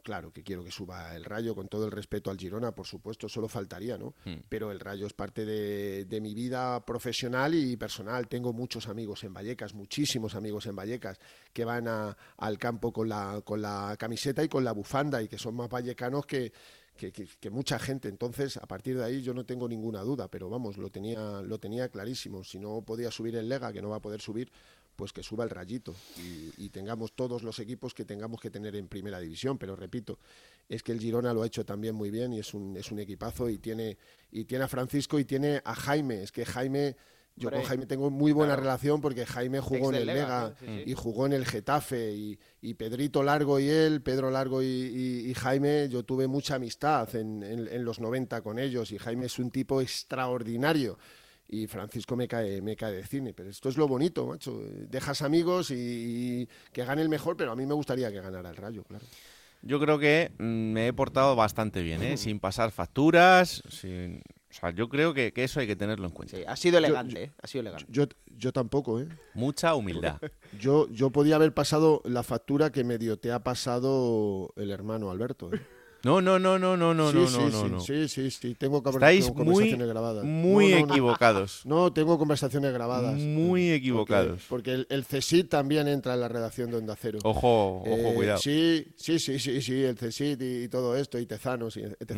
claro que quiero que suba el Rayo, con todo el respeto al Girona, por supuesto, solo faltaría, ¿no? Hmm. Pero el Rayo es parte de, mi vida profesional y personal. Tengo muchos amigos en Vallecas, muchísimos amigos en Vallecas, que van al campo con la, con la camiseta y con la bufanda y que son más vallecanos que, que, mucha gente. Entonces, a partir de ahí yo no tengo ninguna duda, pero vamos, lo tenía, lo tenía clarísimo. Si no podía subir el Lega, que no va a poder subir, pues que suba el rayito y, tengamos todos los equipos que tengamos que tener en primera división. Pero repito, es que el Girona lo ha hecho también muy bien y es un, es un equipazo y tiene, y tiene a Francisco y tiene a Jaime. Es que Jaime... Yo con Jaime tengo muy buena relación porque Jaime jugó en el Lega, y jugó en el Getafe y, Pedrito Largo y él, Pedro Largo y, Jaime, yo tuve mucha amistad en, en, los 90 con ellos y Jaime es un tipo extraordinario y Francisco me cae, me cae de cine. Pero esto es lo bonito, macho. Dejas amigos y, que gane el mejor, pero a mí me gustaría que ganara el Rayo, claro. Yo creo que mm, me he portado bastante bien, ¿eh? sin pasar facturas, sin... O sea, yo creo que, eso hay que tenerlo en cuenta. Sí, ha sido elegante, ¿eh? Ha sido elegante. Yo, yo tampoco, ¿eh? Mucha humildad. Yo, yo podía haber pasado la factura que medio te ha pasado el hermano Alberto, ¿eh? No, no, no, no, no, no, sí, no, sí, no, sí, no. Sí, sí, sí, tengo, Estáis conversaciones grabadas. Muy equivocados. No, tengo conversaciones grabadas. Muy equivocados. Porque, el, el, CSIT también entra en la redacción de Onda Cero. Ojo, ojo, eh, cuidado. Sí, sí, sí, sí, sí, el CSIT y, todo esto, y Tezanos, y etc.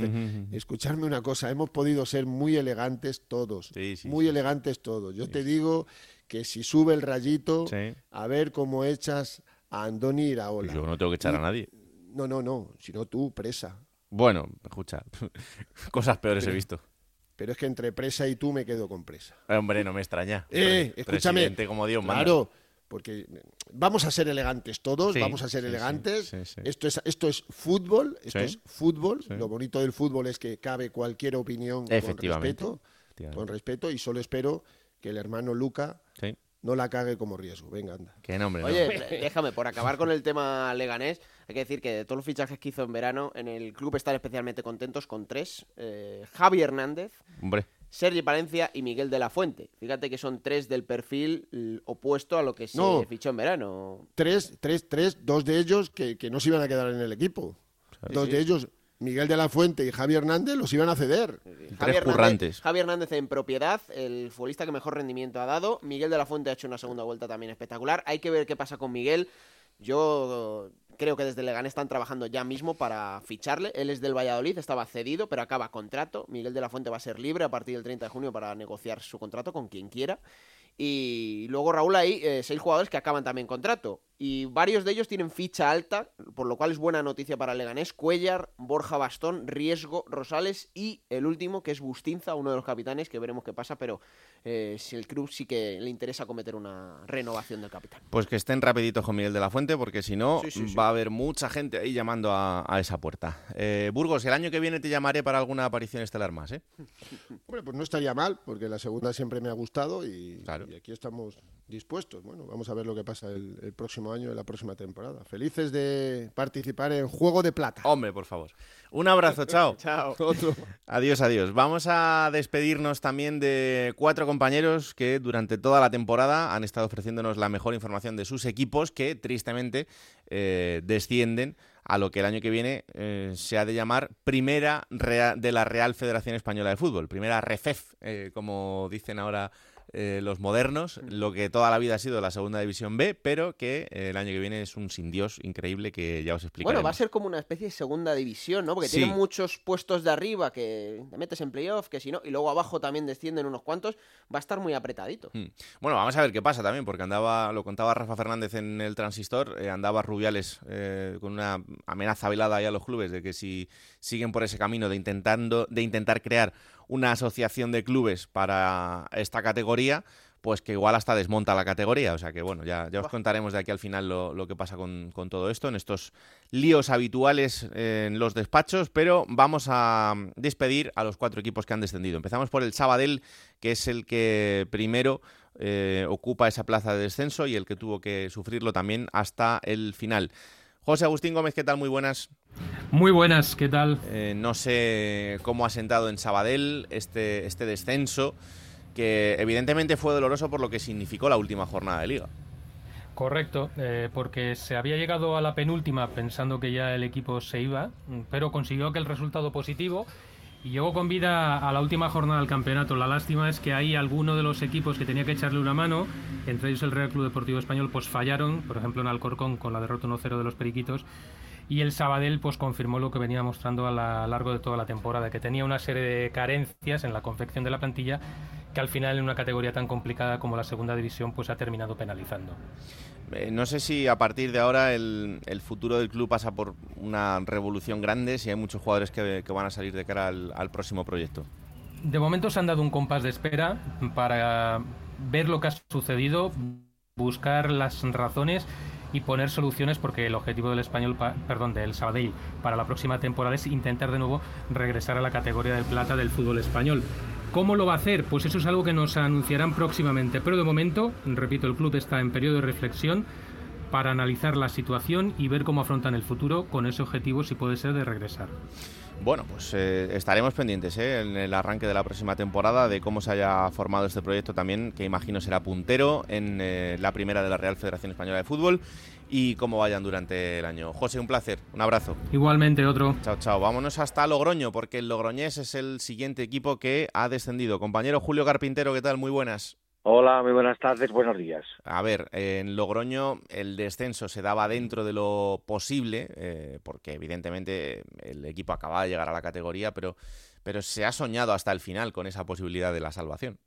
Escucharme una cosa, hemos podido ser muy elegantes todos. Sí, sí, muy elegantes todos. Yo te digo que si sube el rayito, a ver cómo echas a Andoni Iraola. Yo no tengo que echar a nadie. No, no, no, sino tú, presa. Bueno, escucha, cosas peores he visto. Pero es que entre presa y tú me quedo con presa. Hombre, no me extraña. Eh, escúchame. como Dios Claro, porque vamos a ser elegantes todos, Sí, vamos a ser sí, elegantes. sí, sí. Esto es esto es fútbol, esto Sí, es fútbol. sí. Lo bonito del fútbol es que cabe cualquier opinión con respeto, Efectivamente. con respeto y solo espero que el hermano Luca Sí. no la cague como riesgo. Venga, anda. Qué nombre, ¿no? Oye, déjame, por acabar con el tema leganés, hay que decir que de todos los fichajes que hizo en verano, en el club están especialmente contentos con tres. eh, Javi Hernández, Hombre, Sergi Palencia y Miguel de la Fuente. Fíjate que son tres del perfil opuesto a lo que se No. fichó en verano. Tres, tres, tres, dos de ellos que, que no se iban a quedar en el equipo. dos de ellos, Miguel de la Fuente y Javi Hernández, los iban a ceder. Javi Hernández, currantes. Javi Hernández en propiedad, el futbolista que mejor rendimiento ha dado. Miguel de la Fuente ha hecho una segunda vuelta también espectacular. Hay que ver qué pasa con Miguel. Yo creo que desde Leganés están trabajando ya mismo para ficharle. Él es del Valladolid, estaba cedido, pero acaba contrato. Miguel de la Fuente va a ser libre a partir del 30 de junio para negociar su contrato con quien quiera. Y luego, Raúl, hay eh, seis jugadores que acaban también contrato. Y varios de ellos tienen ficha alta, por lo cual es buena noticia para Leganés. Cuellar, Borja Bastón, Riesgo, Rosales y el último, que es Bustinza, uno de los capitanes, que veremos qué pasa, pero eh, si el club sí que le interesa cometer una renovación del capitán. pues que estén rapiditos con Miguel de la Fuente, porque si no, Sí, sí, sí. va a haber mucha gente ahí llamando a, a esa puerta. Eh, Burgos, el año que viene te llamaré para alguna aparición estelar más, ¿eh? Hombre, pues no estaría mal, porque la segunda siempre me ha gustado y, Claro. y aquí estamos dispuestos. Bueno, vamos a ver lo que pasa el, el próximo año, en la próxima temporada. Felices de participar en Juego de Plata. Hombre, por favor. Un abrazo, chao. Chao. Otro. Adiós, adiós. Vamos a despedirnos también de cuatro compañeros que durante toda la temporada han estado ofreciéndonos la mejor información de sus equipos que tristemente eh, descienden a lo que el año que viene eh, se ha de llamar Primera Rea- de la Real Federación Española de Fútbol, Primera REFEF, eh, como dicen ahora eh, los modernos, lo que toda la vida ha sido la Segunda División B, pero que eh, el año que viene es un sin Dios increíble que ya os explicaré. Bueno, va a ser como una especie de segunda división, ¿no? Porque Sí. tienen muchos puestos de arriba que te metes en playoff, que si no, y luego abajo también descienden unos cuantos, va a estar muy apretadito. Mm. Bueno, vamos a ver qué pasa también, porque andaba, lo contaba Rafa Fernández en el transistor, eh, andaba Rubiales eh, con una amenaza velada ahí a los clubes de que si siguen por ese camino de intentando, de intentar crear una asociación de clubes para esta categoría, pues que igual hasta desmonta la categoría. O sea que bueno, ya, ya os contaremos de aquí al final lo, lo que pasa con, con todo esto, en estos líos habituales en los despachos, pero vamos a despedir a los cuatro equipos que han descendido. Empezamos por el Sabadell, que es el que primero eh, ocupa esa plaza de descenso y el que tuvo que sufrirlo también hasta el final. José Agustín Gómez, ¿qué tal? Muy buenas. Muy buenas, ¿qué tal? Eh, no sé cómo ha sentado en Sabadell este, este descenso, que evidentemente fue doloroso por lo que significó la última jornada de liga. Correcto, eh, porque se había llegado a la penúltima pensando que ya el equipo se iba, pero consiguió aquel resultado positivo y llegó con vida a la última jornada del campeonato. La lástima es que ahí alguno de los equipos que tenía que echarle una mano, entre ellos el Real Club Deportivo Español, pues fallaron, por ejemplo en Alcorcón con la derrota 1-0 de los Periquitos. Y el Sabadell pues confirmó lo que venía mostrando a lo largo de toda la temporada, que tenía una serie de carencias en la confección de la plantilla que al final en una categoría tan complicada como la segunda división pues ha terminado penalizando. Eh, no sé si a partir de ahora el, futuro del club pasa por una revolución grande, si hay muchos jugadores que, van a salir de cara al próximo proyecto. De momento se han dado un compás de espera para ver lo que ha sucedido, buscar las razones y poner soluciones porque el objetivo del español, pa- perdón, del Sabadell para la próxima temporada es intentar de nuevo regresar a la categoría de plata del fútbol español. ¿Cómo lo va a hacer? Pues eso es algo que nos anunciarán próximamente, pero de momento, repito, el club está en periodo de reflexión para analizar la situación y ver cómo afrontan el futuro con ese objetivo si puede ser de regresar. Bueno, pues eh, estaremos pendientes ¿eh? en el arranque de la próxima temporada de cómo se haya formado este proyecto también, que imagino será puntero en eh, la primera de la Real Federación Española de Fútbol y cómo vayan durante el año. José, un placer, un abrazo. Igualmente otro. Chao, chao. Vámonos hasta Logroño, porque el Logroñés es el siguiente equipo que ha descendido. Compañero Julio Carpintero, ¿qué tal? Muy buenas. Hola, muy buenas tardes, buenos días. A ver, en Logroño el descenso se daba dentro de lo posible, eh, porque evidentemente el equipo acababa de llegar a la categoría, pero, pero se ha soñado hasta el final con esa posibilidad de la salvación.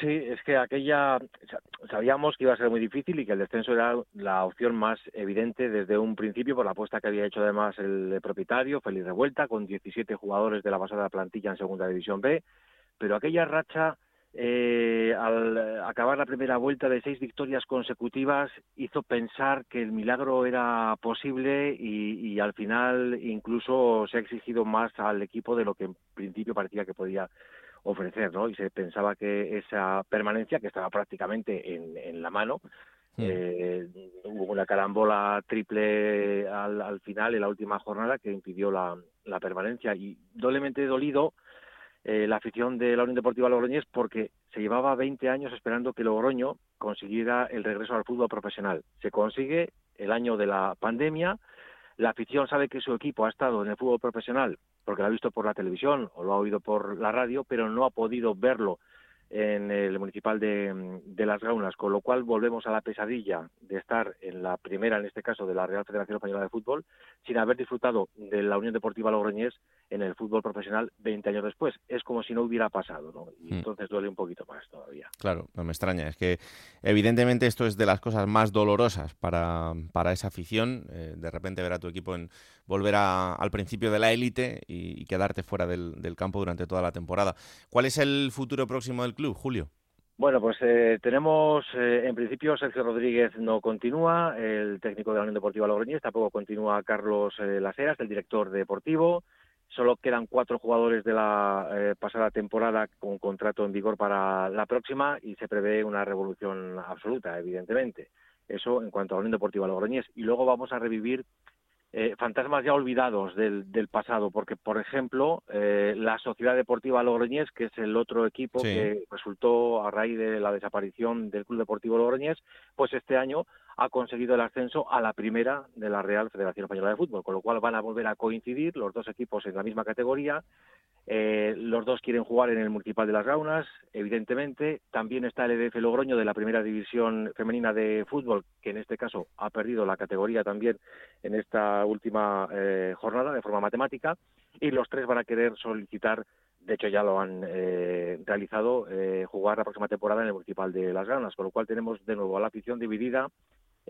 Sí, es que aquella sa- sabíamos que iba a ser muy difícil y que el descenso era la opción más evidente desde un principio por la apuesta que había hecho además el propietario, Félix Revuelta, con 17 jugadores de la pasada plantilla en Segunda División B, pero aquella racha eh, al acabar la primera vuelta de seis victorias consecutivas hizo pensar que el milagro era posible y, al final incluso se ha exigido más al equipo de lo que en principio parecía que podía ofrecer, ¿no? Y se pensaba que esa permanencia, que estaba prácticamente en, la mano, eh, hubo una carambola triple al, final, en la última jornada, que impidió la, la permanencia. Y doblemente dolido eh, la afición de la Unión Deportiva Logroñés porque se llevaba 20 años esperando que Logroño consiguiera el regreso al fútbol profesional. Se consigue el año de la pandemia. La afición sabe que su equipo ha estado en el fútbol profesional porque lo ha visto por la televisión o lo ha oído por la radio, pero no ha podido verlo en el municipal de, de, Las Gaunas, con lo cual volvemos a la pesadilla de estar en la primera, en este caso, de la Real Federación Española de Fútbol, sin haber disfrutado de la Unión Deportiva Logroñés en el fútbol profesional 20 años después. Es como si no hubiera pasado, ¿no? Y hmm. entonces duele un poquito más todavía. Claro, no me extraña. Es que evidentemente esto es de las cosas más dolorosas para, para esa afición. Eh, de repente ver a tu equipo en volver al principio de la élite y, quedarte fuera del, del campo durante toda la temporada. ¿Cuál es el futuro próximo del club, Julio? Bueno, pues eh, tenemos, eh, en principio, Sergio Rodríguez no continúa, el técnico de la Unión Deportiva Logroñés, tampoco continúa Carlos eh, Laseras, el director deportivo. Solo quedan cuatro jugadores de la eh, pasada temporada con contrato en vigor para la próxima y se prevé una revolución absoluta, evidentemente. Eso en cuanto a la Unión Deportiva Logroñés. Y luego vamos a revivir eh, fantasmas ya olvidados del, pasado, porque, por ejemplo, eh, la Sociedad Deportiva Logroñés, que es el otro equipo que resultó a raíz de la desaparición del Club Deportivo Logroñés, pues este año ha conseguido el ascenso a la primera de la Real Federación Española de Fútbol, con lo cual van a volver a coincidir los dos equipos en la misma categoría eh, los dos quieren jugar en el Municipal de las Gaunas, evidentemente. También está el EDF Logroño de la Primera División Femenina de Fútbol, que en este caso ha perdido la categoría también en esta última eh, jornada de forma matemática. Y los tres van a querer solicitar, de hecho ya lo han eh, realizado, jugar la próxima temporada en el Municipal de las Gaunas, con lo cual tenemos de nuevo a la afición dividida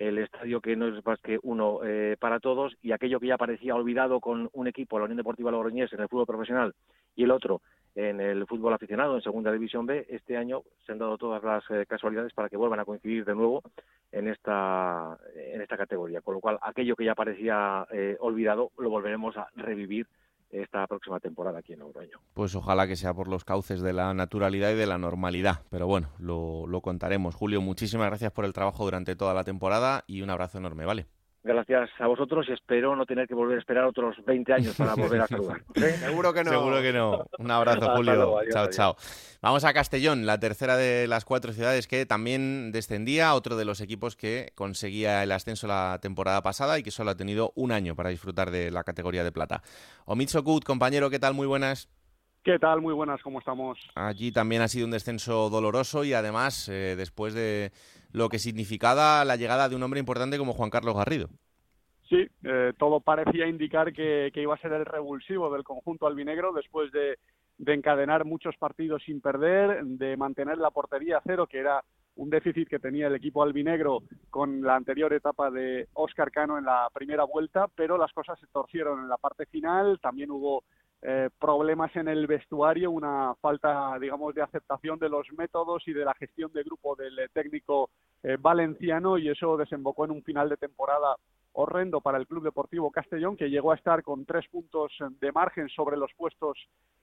el estadio que no es más que uno eh, para todos y aquello que ya parecía olvidado con un equipo, la Unión Deportiva Logroñés, en el fútbol profesional y el otro en el fútbol aficionado en Segunda División B, este año se han dado todas las eh, casualidades para que vuelvan a coincidir de nuevo en esta, en esta categoría. Con lo cual, aquello que ya parecía eh, olvidado lo volveremos a revivir esta próxima temporada aquí en Logroño. Pues ojalá que sea por los cauces de la naturalidad y de la normalidad, pero bueno, lo, lo contaremos. Julio, muchísimas gracias por el trabajo durante toda la temporada y un abrazo enorme, ¿vale? Gracias a vosotros y espero no tener que volver a esperar otros 20 años para volver a saludar. Seguro que no. Seguro que no. Un abrazo, Julio. chao, chao. Vamos a Castellón, la tercera de las cuatro ciudades que también descendía, otro de los equipos que conseguía el ascenso la temporada pasada y que solo ha tenido un año para disfrutar de la categoría de plata. Omitso Kut, compañero, ¿qué tal? Muy buenas. ¿Qué tal? Muy buenas, ¿cómo estamos? Allí también ha sido un descenso doloroso y además eh, después de lo que significaba la llegada de un hombre importante como Juan Carlos Garrido. Sí, eh, todo parecía indicar que, iba a ser el revulsivo del conjunto albinegro después de, encadenar muchos partidos sin perder, de mantener la portería a cero, que era un déficit que tenía el equipo albinegro con la anterior etapa de Óscar Cano en la primera vuelta, pero las cosas se torcieron en la parte final, también hubo eh, problemas en el vestuario, una falta, digamos, de aceptación de los métodos y de la gestión de grupo del eh, técnico eh, valenciano y eso desembocó en un final de temporada horrendo para el Club Deportivo Castellón, que llegó a estar con tres puntos de margen sobre los puestos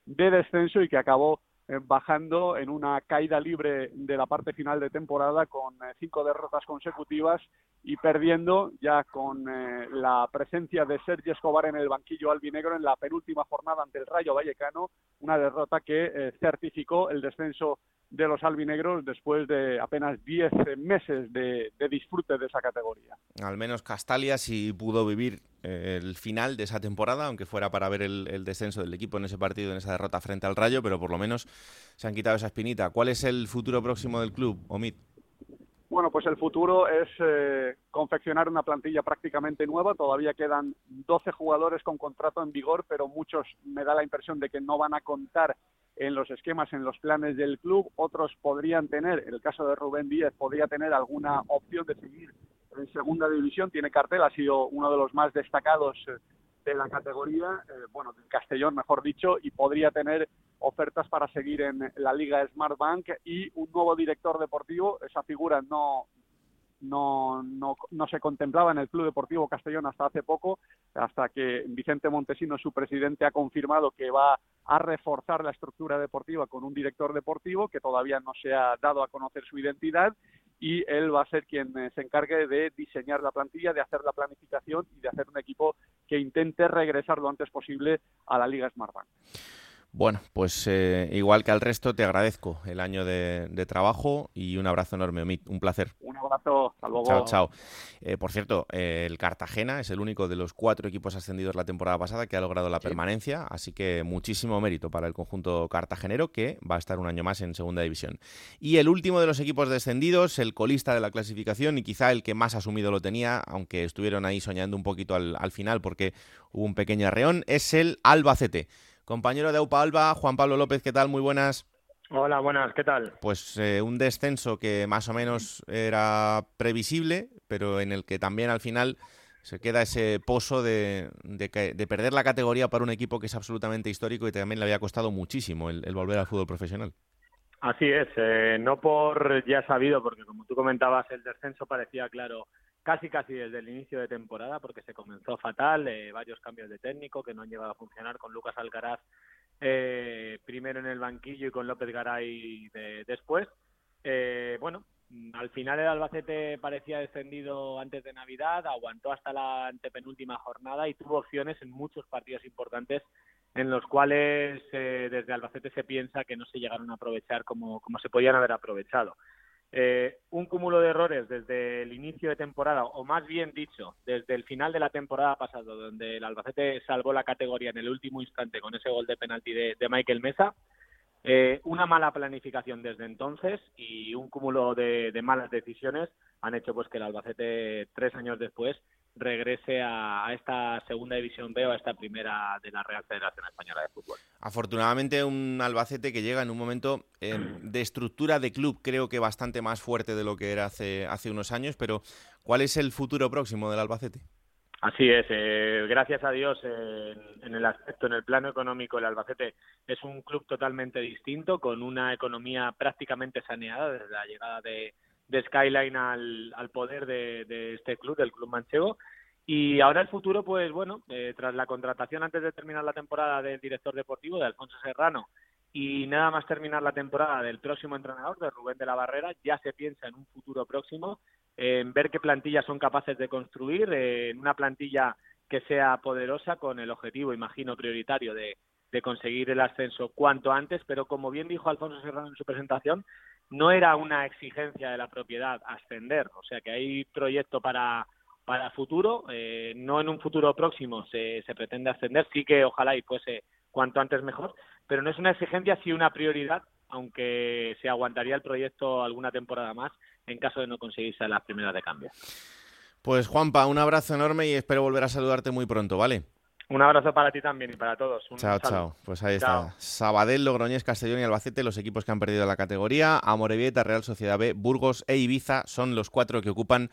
de descenso y que acabó eh, bajando en una caída libre de la parte final de temporada con eh, cinco derrotas consecutivas y perdiendo ya con eh, la presencia de Sergio Escobar en el banquillo albinegro en la penúltima jornada ante el Rayo Vallecano, una derrota que certificó el descenso de los albinegros después de apenas 10 meses de, disfrute de esa categoría. Al menos Castalia sí pudo vivir eh, el final de esa temporada, aunque fuera para ver el, descenso del equipo en ese partido, en esa derrota frente al Rayo, pero por lo menos se han quitado esa espinita. ¿Cuál es el futuro próximo del club, Omid? Bueno, pues el futuro es eh, confeccionar una plantilla prácticamente nueva. Todavía quedan 12 jugadores con contrato en vigor, pero muchos me da la impresión de que no van a contar en los esquemas, en los planes del club. Otros podrían tener, en el caso de Rubén Díez, podría tener alguna opción de seguir en segunda división. Tiene cartel, ha sido uno de los más destacados eh, de la categoría, eh, bueno, del Castellón, mejor dicho, y podría tener ofertas para seguir en la Liga Smartbank y un nuevo director deportivo. Esa figura no, no, no, no, se contemplaba en el Club Deportivo Castellón hasta hace poco, hasta que Vicente Montesino, su presidente, ha confirmado que va a reforzar la estructura deportiva con un director deportivo que todavía no se ha dado a conocer su identidad y él va a ser quien eh, se encargue de diseñar la plantilla, de hacer la planificación y de hacer un equipo que intente regresar lo antes posible a la Liga Smartbank. Bueno, pues eh, igual que al resto, te agradezco el año de, trabajo y un abrazo enorme, Omid. Un placer. Un abrazo, hasta luego. Chao, chao. Eh, por cierto, el Cartagena es el único de los cuatro equipos ascendidos la temporada pasada que ha logrado la permanencia, así que muchísimo mérito para el conjunto cartagenero que va a estar un año más en segunda división. Y el último de los equipos descendidos, el colista de la clasificación y quizá el que más asumido lo tenía, aunque estuvieron ahí soñando un poquito al, al final porque hubo un pequeño arreón, es el Albacete. Compañero de Aupa Alba, Juan Pablo López, ¿qué tal? Muy buenas. Hola, buenas, ¿qué tal? Pues eh, un descenso que más o menos era previsible, pero en el que también al final se queda ese pozo de, perder la categoría para un equipo que es absolutamente histórico y también le había costado muchísimo el, volver al fútbol profesional. Así es, eh, no por ya sabido, porque como tú comentabas, el descenso parecía claro casi casi desde el inicio de temporada porque se comenzó fatal, eh, varios cambios de técnico que no han llevado a funcionar con Lucas Alcaraz eh, primero en el banquillo y con López Garay después. Eh, bueno, al final el Albacete parecía descendido antes de Navidad, aguantó hasta la antepenúltima jornada y tuvo opciones en muchos partidos importantes en los cuales desde Albacete se piensa que no se llegaron a aprovechar como, como se podían haber aprovechado. Eh, un cúmulo de errores desde el inicio de temporada, o más bien dicho, desde el final de la temporada pasada, donde el Albacete salvó la categoría en el último instante con ese gol de penalti de, Michael Mesa. Eh, una mala planificación desde entonces y un cúmulo de, malas decisiones han hecho pues que el Albacete tres años después regrese a, esta segunda división B o a esta primera de la Real Federación Española de Fútbol. Afortunadamente un Albacete que llega en un momento eh, de estructura de club creo que bastante más fuerte de lo que era hace, hace unos años, pero ¿cuál es el futuro próximo del Albacete? Así es, eh, gracias a Dios en, el aspecto, en el plano económico, el Albacete es un club totalmente distinto, con una economía prácticamente saneada desde la llegada de, Skyline al, al poder de, este club, del club manchego. Y ahora el futuro, pues bueno, eh, tras la contratación antes de terminar la temporada del director deportivo, de Alfonso Serrano, y nada más terminar la temporada del próximo entrenador, de Rubén de la Barrera, ya se piensa en un futuro próximo, en ver qué plantillas son capaces de construir, en una plantilla que sea poderosa con el objetivo, imagino, prioritario de, de conseguir el ascenso cuanto antes, pero como bien dijo Alfonso Serrano en su presentación, no era una exigencia de la propiedad ascender, o sea que hay proyecto para para futuro, eh, no en un futuro próximo se, se pretende ascender, sí que ojalá y fuese cuanto antes mejor, pero no es una exigencia, sí una prioridad, aunque se aguantaría el proyecto alguna temporada más en caso de no conseguirse las primeras de cambio. Pues Juanpa, un abrazo enorme y espero volver a saludarte muy pronto, ¿vale? Un abrazo para ti también y para todos. chao, chao. Pues ahí está. Sabadell, Logroñés, Castellón y Albacete, los equipos que han perdido la categoría. Amorebieta, Real Sociedad B, Burgos e Ibiza son los cuatro que ocupan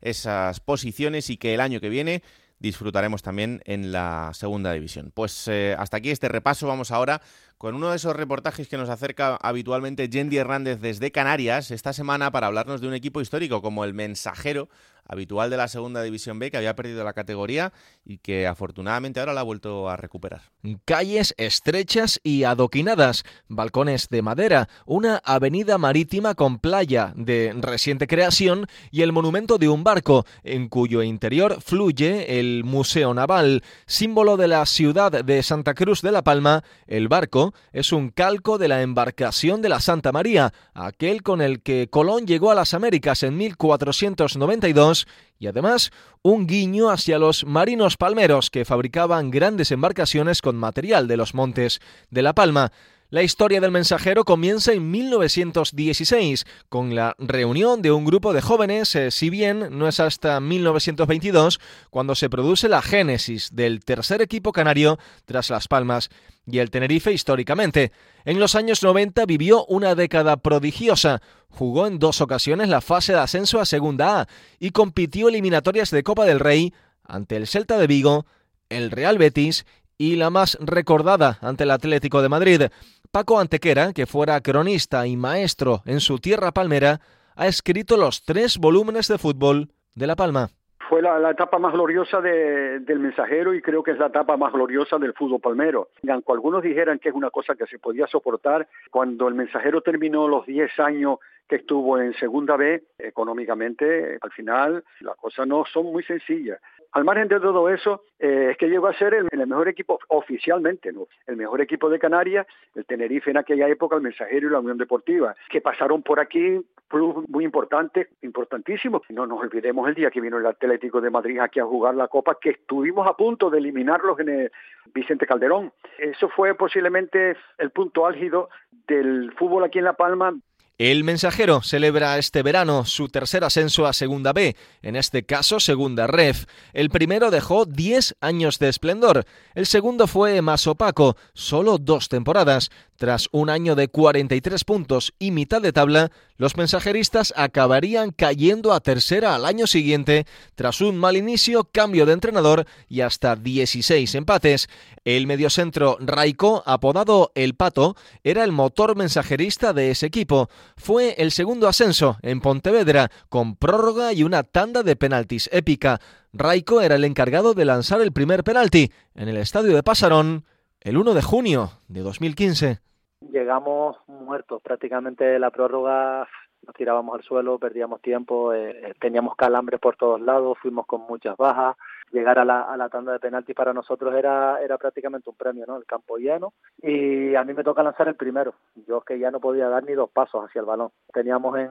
esas posiciones y que el año que viene disfrutaremos también en la segunda división. Pues eh, hasta aquí este repaso. Vamos ahora con uno de esos reportajes que nos acerca habitualmente Yendi Hernández desde Canarias esta semana para hablarnos de un equipo histórico como el Mensajero, habitual de la segunda división B, que había perdido la categoría y que afortunadamente ahora la ha vuelto a recuperar. Calles estrechas y adoquinadas, balcones de madera, una avenida marítima con playa de reciente creación y el monumento de un barco, en cuyo interior fluye el Museo Naval, símbolo de la ciudad de Santa Cruz de la Palma. El barco es un calco de la embarcación de la Santa María, aquel con el que Colón llegó a las Américas en 1492 y además un guiño hacia los marinos palmeros que fabricaban grandes embarcaciones con material de los montes de La Palma. La historia del mensajero comienza en 1916 con la reunión de un grupo de jóvenes, eh, si bien no es hasta 1922 cuando se produce la génesis del tercer equipo canario tras Las Palmas y el Tenerife históricamente. En los años 90 vivió una década prodigiosa, jugó en dos ocasiones la fase de ascenso a Segunda A y compitió eliminatorias de Copa del Rey ante el Celta de Vigo, el Real Betis y la más recordada ante el Atlético de Madrid. Paco Antequera, que fuera cronista y maestro en su tierra palmera, ha escrito los tres volúmenes de fútbol de La Palma fue la, etapa más gloriosa del mensajero y creo que es la etapa más gloriosa del fútbol palmero. Aunque algunos dijeran que es una cosa que se podía soportar, cuando el mensajero terminó los 10 años que estuvo en Segunda B, económicamente, al final las cosas no son muy sencillas. Al margen de todo eso, eh, es que llegó a ser el, mejor equipo oficialmente, ¿no? el mejor equipo de Canarias, el Tenerife en aquella época, el Mensajero y la Unión Deportiva, que pasaron por aquí clubes muy importantes, importantísimos. No nos olvidemos el día que vino el Atlético de Madrid aquí a jugar la Copa, que estuvimos a punto de eliminarlos en el Vicente Calderón. Eso fue posiblemente el punto álgido del fútbol aquí en La Palma el mensajero celebra este verano su tercer ascenso a Segunda B, en este caso Segunda Ref. El primero dejó 10 años de esplendor, el segundo fue más opaco, solo dos temporadas. Tras un año de 43 puntos y mitad de tabla, los mensajeristas acabarían cayendo a tercera al año siguiente tras un mal inicio, cambio de entrenador y hasta 16 empates. El mediocentro Raico, apodado El Pato, era el motor mensajerista de ese equipo. Fue el segundo ascenso en Pontevedra, con prórroga y una tanda de penaltis épica. Raico era el encargado de lanzar el primer penalti en el estadio de Pasarón el 1 de junio de 2015. Llegamos muertos, prácticamente la prórroga nos tirábamos al suelo, perdíamos tiempo, eh, teníamos calambres por todos lados, fuimos con muchas bajas. Llegar a la, a tanda de penalti para nosotros era, era prácticamente un premio, ¿no? El campo lleno. Y a mí me toca lanzar el primero. Yo que ya no podía dar ni dos pasos hacia el balón. Teníamos en,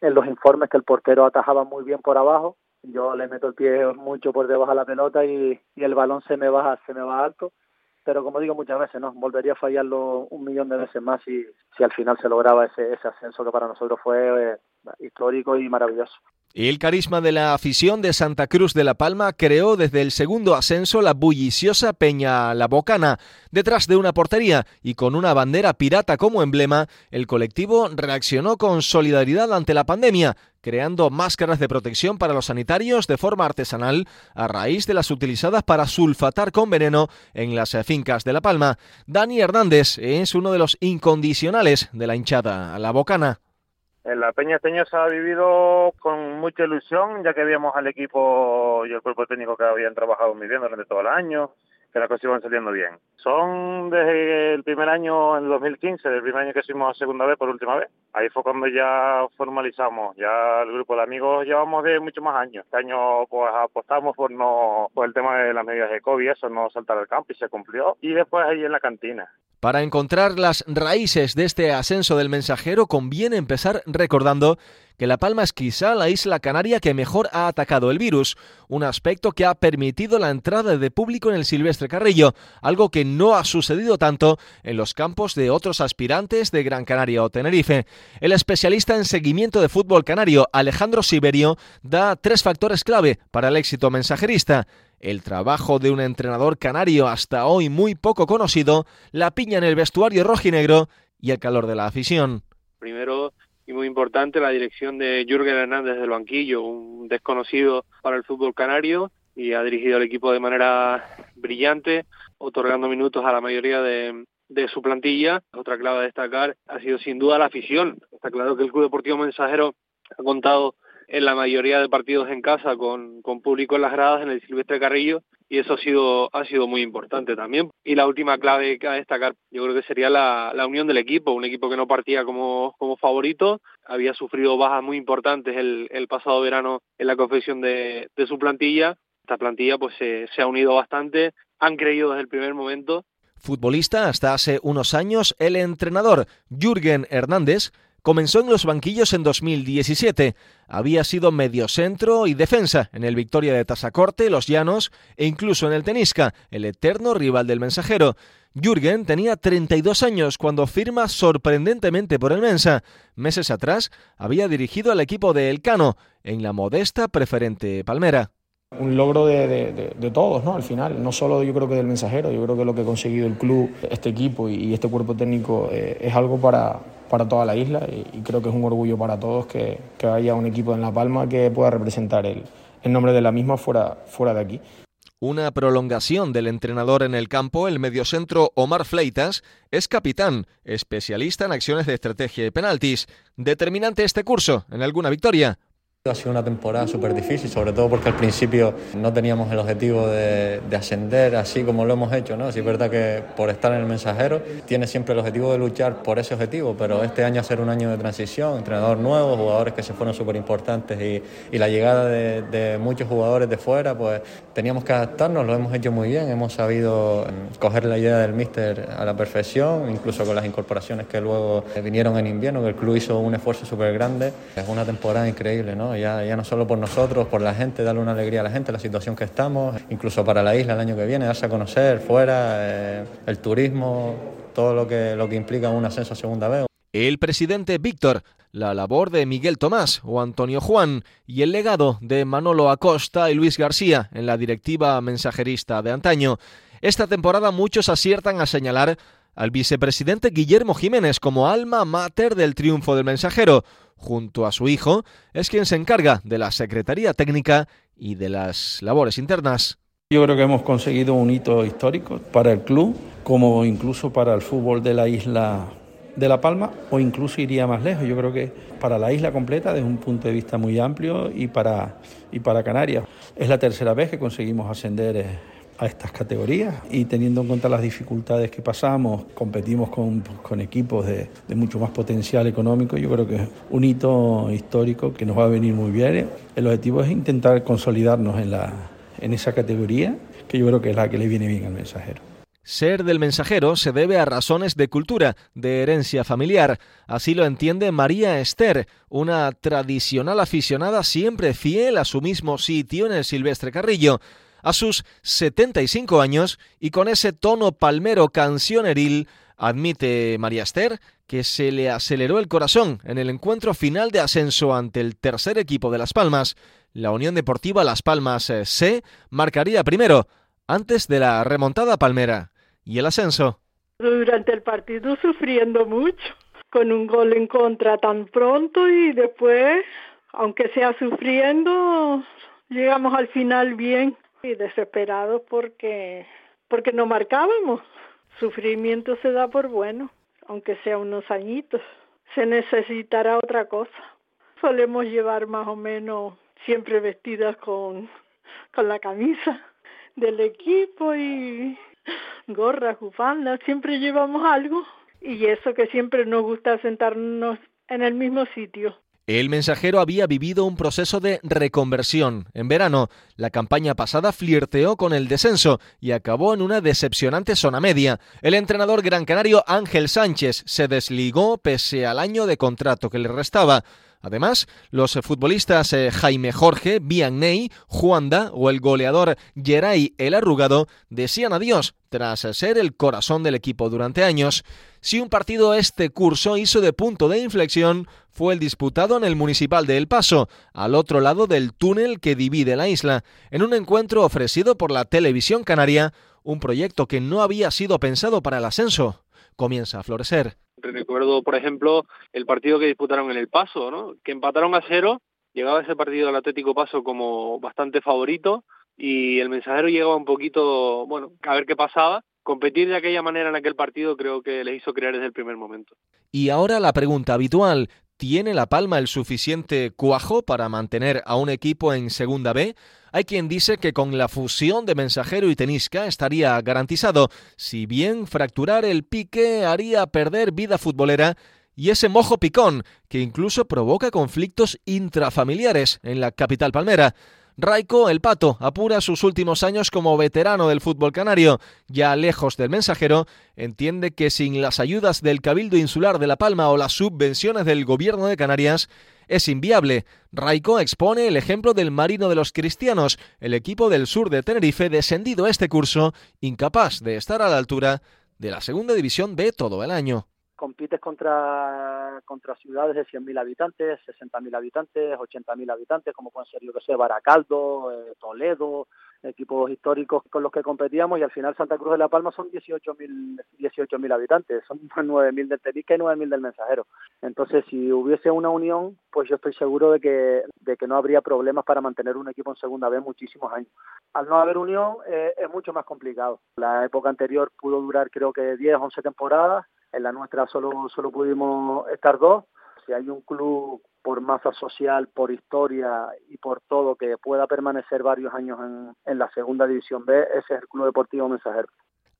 en los informes que el portero atajaba muy bien por abajo. Yo le meto el pie mucho por debajo de la pelota y, y el balón se me baja, se me va alto pero como digo muchas veces, no volvería a fallarlo un millón de veces más si, si al final se lograba ese, ese ascenso que para nosotros fue eh, histórico y maravilloso. El carisma de la afición de Santa Cruz de la Palma creó desde el segundo ascenso la bulliciosa Peña La Bocana. Detrás de una portería y con una bandera pirata como emblema, el colectivo reaccionó con solidaridad ante la pandemia, creando máscaras de protección para los sanitarios de forma artesanal a raíz de las utilizadas para sulfatar con veneno en las fincas de La Palma. Dani Hernández es uno de los incondicionales de la hinchada La Bocana. En la Peña este año se ha vivido con mucha ilusión, ya que habíamos al equipo y el cuerpo técnico que habían trabajado muy bien durante todo el año, que las cosas iban saliendo bien. Son desde el primer año, en el 2015, el primer año que hicimos segunda vez por última vez. Ahí fue cuando ya formalizamos, ya el grupo de amigos llevamos de muchos más años. Este año pues apostamos por no por el tema de las medidas de COVID, eso no saltar al campo y se cumplió. Y después ahí en la cantina. Para encontrar las raíces de este ascenso del mensajero conviene empezar recordando que La Palma es quizá la isla canaria que mejor ha atacado el virus, un aspecto que ha permitido la entrada de público en el Silvestre Carrillo, algo que no ha sucedido tanto en los campos de otros aspirantes de Gran Canaria o Tenerife. El especialista en seguimiento de fútbol canario Alejandro Siberio da tres factores clave para el éxito mensajerista el trabajo de un entrenador canario hasta hoy muy poco conocido, la piña en el vestuario rojinegro y el calor de la afición. Primero y muy importante la dirección de Jürgen Hernández del banquillo, un desconocido para el fútbol canario y ha dirigido al equipo de manera brillante, otorgando minutos a la mayoría de, de su plantilla. Otra clave a destacar ha sido sin duda la afición. Está claro que el Club Deportivo Mensajero ha contado en la mayoría de partidos en casa con, con público en las gradas en el Silvestre Carrillo y eso ha sido, ha sido muy importante también. Y la última clave a destacar yo creo que sería la, la unión del equipo, un equipo que no partía como, como favorito, había sufrido bajas muy importantes el, el pasado verano en la confección de, de su plantilla. Esta plantilla pues se, se ha unido bastante, han creído desde el primer momento futbolista hasta hace unos años, el entrenador Jürgen Hernández Comenzó en los banquillos en 2017. Había sido mediocentro y defensa en el Victoria de Tasacorte, Los Llanos e incluso en el Tenisca, el eterno rival del mensajero. Jürgen tenía 32 años cuando firma sorprendentemente por el Mensa. Meses atrás había dirigido al equipo de Elcano en la modesta preferente Palmera. Un logro de, todos, ¿no? Al final, no solo yo creo que del mensajero, yo creo que lo que ha conseguido el club, este equipo y, este cuerpo técnico eh, es algo para, para toda la isla y, creo que es un orgullo para todos que, haya un equipo en La Palma que pueda representar el, el nombre de la misma fuera, fuera de aquí. una prolongación del entrenador en el campo, el mediocentro Omar Fleitas es capitán, especialista en acciones de estrategia y penaltis. Determinante este curso en alguna victoria. Ha sido una temporada súper difícil, sobre todo porque al principio no teníamos el objetivo de, ascender así como lo hemos hecho. ¿no? Sí es verdad que por estar en el mensajero tiene siempre el objetivo de luchar por ese objetivo, pero este año ser un año de transición, entrenador nuevo, jugadores que se fueron súper importantes y, y, la llegada de, de, muchos jugadores de fuera, pues teníamos que adaptarnos, lo hemos hecho muy bien, hemos sabido mm, coger la idea del míster a la perfección, incluso con las incorporaciones que luego vinieron en invierno, que el club hizo un esfuerzo súper grande. Es una temporada increíble, ¿no? Ya, ya no solo por nosotros, por la gente, darle una alegría a la gente, la situación que estamos, incluso para la isla el año que viene, darse a conocer fuera, eh, el turismo, todo lo que, lo que implica un ascenso a segunda vez. El presidente Víctor, la labor de Miguel Tomás o Antonio Juan y el legado de Manolo Acosta y Luis García en la directiva mensajerista de antaño. Esta temporada muchos aciertan a señalar al vicepresidente Guillermo Jiménez como alma mater del triunfo del mensajero. Junto a su hijo, es quien se encarga de la Secretaría Técnica y de las labores internas. Yo creo que hemos conseguido un hito histórico para el club, como incluso para el fútbol de la isla de La Palma, o incluso iría más lejos. Yo creo que para la isla completa, desde un punto de vista muy amplio, y para, Canarias. Es la tercera vez que conseguimos ascender eh, a estas categorías y teniendo en cuenta las dificultades que pasamos, competimos con, equipos de, de, mucho más potencial económico, yo creo que es un hito histórico que nos va a venir muy bien. El objetivo es intentar consolidarnos en, la, en esa categoría, que yo creo que es la que le viene bien al mensajero. Ser del mensajero se debe a razones de cultura, de herencia familiar. Así lo entiende María Esther, una tradicional aficionada siempre fiel a su mismo sitio en el Silvestre Carrillo a sus 75 años y con ese tono palmero cancioneril, admite María Esther que se le aceleró el corazón en el encuentro final de ascenso ante el tercer equipo de Las Palmas. La Unión Deportiva Las Palmas eh, C marcaría primero, antes de la remontada palmera. ¿Y el ascenso? Durante el partido sufriendo mucho, con un gol en contra tan pronto y después, aunque sea sufriendo, llegamos al final bien y desesperados porque porque no marcábamos. Sufrimiento se da por bueno, aunque sea unos añitos. Se necesitará otra cosa. Solemos llevar más o menos siempre vestidas con, con la camisa del equipo y gorras, bufandas, siempre llevamos algo. Y eso que siempre nos gusta sentarnos en el mismo sitio. El mensajero había vivido un proceso de reconversión. En verano, la campaña pasada flirteó con el descenso y acabó en una decepcionante zona media. El entrenador gran canario Ángel Sánchez se desligó pese al año de contrato que le restaba. Además, los futbolistas eh, Jaime Jorge, Vianney, Juanda o el goleador Geray el Arrugado decían adiós tras ser el corazón del equipo durante años. Si un partido este curso hizo de punto de inflexión, fue el disputado en el Municipal de El Paso, al otro lado del túnel que divide la isla, en un encuentro ofrecido por la televisión canaria, un proyecto que no había sido pensado para el ascenso. Comienza a florecer. Recuerdo, por ejemplo, el partido que disputaron en El Paso, ¿no? que empataron a cero, llegaba ese partido al Atlético Paso como bastante favorito y el mensajero llegaba un poquito, bueno, a ver qué pasaba. Competir de aquella manera en aquel partido creo que les hizo creer desde el primer momento. Y ahora la pregunta habitual, ¿tiene La Palma el suficiente cuajo para mantener a un equipo en Segunda B? Hay quien dice que con la fusión de Mensajero y Tenisca estaría garantizado, si bien fracturar el pique haría perder vida futbolera y ese mojo picón que incluso provoca conflictos intrafamiliares en la capital palmera. Raico El Pato apura sus últimos años como veterano del fútbol canario. Ya lejos del mensajero, entiende que sin las ayudas del Cabildo Insular de La Palma o las subvenciones del Gobierno de Canarias, es inviable. Raico expone el ejemplo del Marino de los Cristianos, el equipo del sur de Tenerife descendido este curso, incapaz de estar a la altura de la segunda división B todo el año compites contra, contra ciudades de 100.000 habitantes, 60.000 habitantes, 80.000 habitantes, como pueden ser, yo que sé, Baracaldo, eh, Toledo, equipos históricos con los que competíamos y al final Santa Cruz de la Palma son 18.000 18.000 habitantes, son 9.000 del Tenerife y 9.000 del Mensajero. Entonces, si hubiese una unión, pues yo estoy seguro de que, de que no habría problemas para mantener un equipo en segunda vez muchísimos años. Al no haber unión eh, es mucho más complicado. La época anterior pudo durar creo que 10, 11 temporadas, en la nuestra solo, solo pudimos estar dos. Si hay un club por masa social, por historia y por todo que pueda permanecer varios años en, en la segunda división B, ese es el Club Deportivo Mensajero.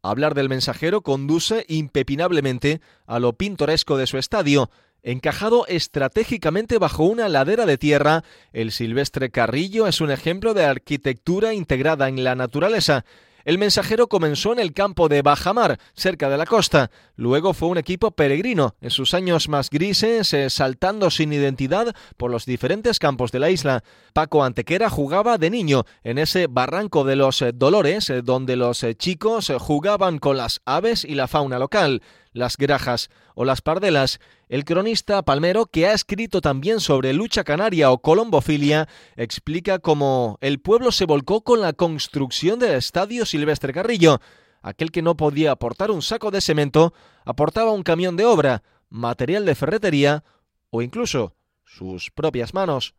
Hablar del mensajero conduce impepinablemente a lo pintoresco de su estadio. Encajado estratégicamente bajo una ladera de tierra, el Silvestre Carrillo es un ejemplo de arquitectura integrada en la naturaleza. El mensajero comenzó en el campo de Bajamar, cerca de la costa. Luego fue un equipo peregrino, en sus años más grises, eh, saltando sin identidad por los diferentes campos de la isla. Paco Antequera jugaba de niño en ese barranco de los eh, Dolores, eh, donde los chicos jugaban con las aves y la fauna local las grajas o las pardelas, el cronista palmero, que ha escrito también sobre lucha canaria o colombofilia, explica cómo el pueblo se volcó con la construcción del Estadio Silvestre Carrillo. Aquel que no podía aportar un saco de cemento, aportaba un camión de obra, material de ferretería o incluso sus propias manos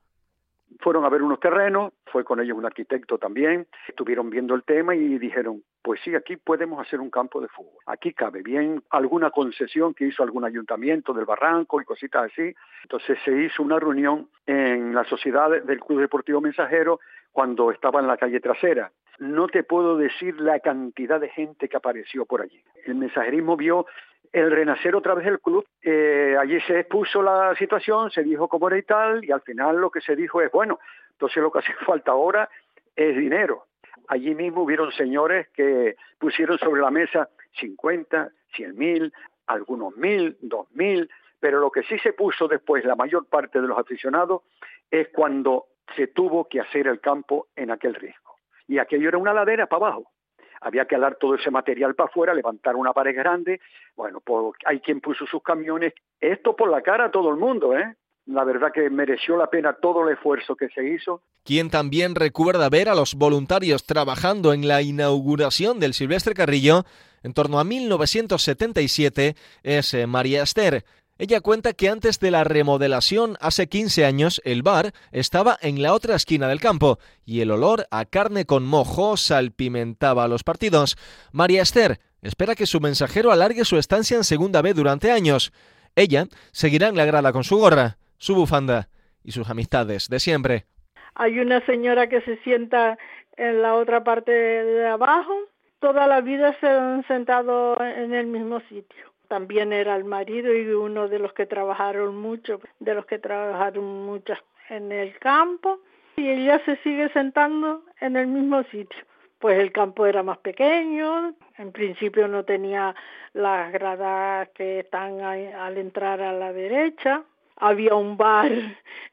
fueron a ver unos terrenos, fue con ellos un arquitecto también, estuvieron viendo el tema y dijeron, pues sí, aquí podemos hacer un campo de fútbol. Aquí cabe bien alguna concesión que hizo algún ayuntamiento del barranco y cositas así. Entonces se hizo una reunión en la sociedad del Club Deportivo Mensajero cuando estaba en la calle trasera. No te puedo decir la cantidad de gente que apareció por allí. El mensajerismo vio el renacer otra vez del club. Eh, allí se expuso la situación, se dijo cómo era y tal, y al final lo que se dijo es, bueno, entonces lo que hace falta ahora es dinero. Allí mismo hubieron señores que pusieron sobre la mesa 50, 100 mil, algunos mil, dos mil, pero lo que sí se puso después la mayor parte de los aficionados es cuando se tuvo que hacer el campo en aquel riesgo. Y aquello era una ladera para abajo había que alar todo ese material para afuera, levantar una pared grande. Bueno, pues hay quien puso sus camiones. Esto por la cara a todo el mundo, ¿eh? La verdad que mereció la pena todo el esfuerzo que se hizo. Quien también recuerda ver a los voluntarios trabajando en la inauguración del Silvestre Carrillo en torno a 1977 es eh, María Esther. Ella cuenta que antes de la remodelación hace 15 años el bar estaba en la otra esquina del campo y el olor a carne con mojo salpimentaba los partidos. María Esther espera que su mensajero alargue su estancia en Segunda B durante años. Ella seguirá en la grada con su gorra, su bufanda y sus amistades de siempre. Hay una señora que se sienta en la otra parte de abajo. Toda la vida se han sentado en el mismo sitio también era el marido y uno de los que trabajaron mucho, de los que trabajaron mucho en el campo, y ella se sigue sentando en el mismo sitio. Pues el campo era más pequeño, en principio no tenía las gradas que están al entrar a la derecha, había un bar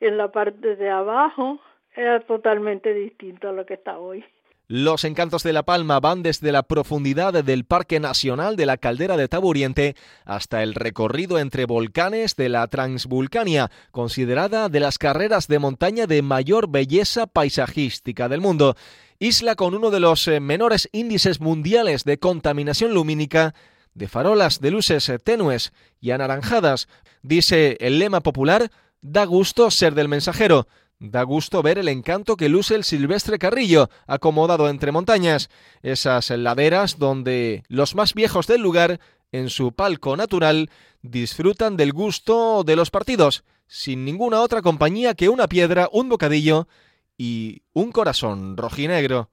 en la parte de abajo, era totalmente distinto a lo que está hoy. Los encantos de La Palma van desde la profundidad del Parque Nacional de la Caldera de Taburiente hasta el recorrido entre volcanes de la Transvulcania, considerada de las carreras de montaña de mayor belleza paisajística del mundo. Isla con uno de los eh, menores índices mundiales de contaminación lumínica, de farolas de luces eh, tenues y anaranjadas. Dice el lema popular, da gusto ser del mensajero. Da gusto ver el encanto que luce el Silvestre Carrillo, acomodado entre montañas, esas laderas donde los más viejos del lugar, en su palco natural, disfrutan del gusto de los partidos, sin ninguna otra compañía que una piedra, un bocadillo y un corazón rojinegro.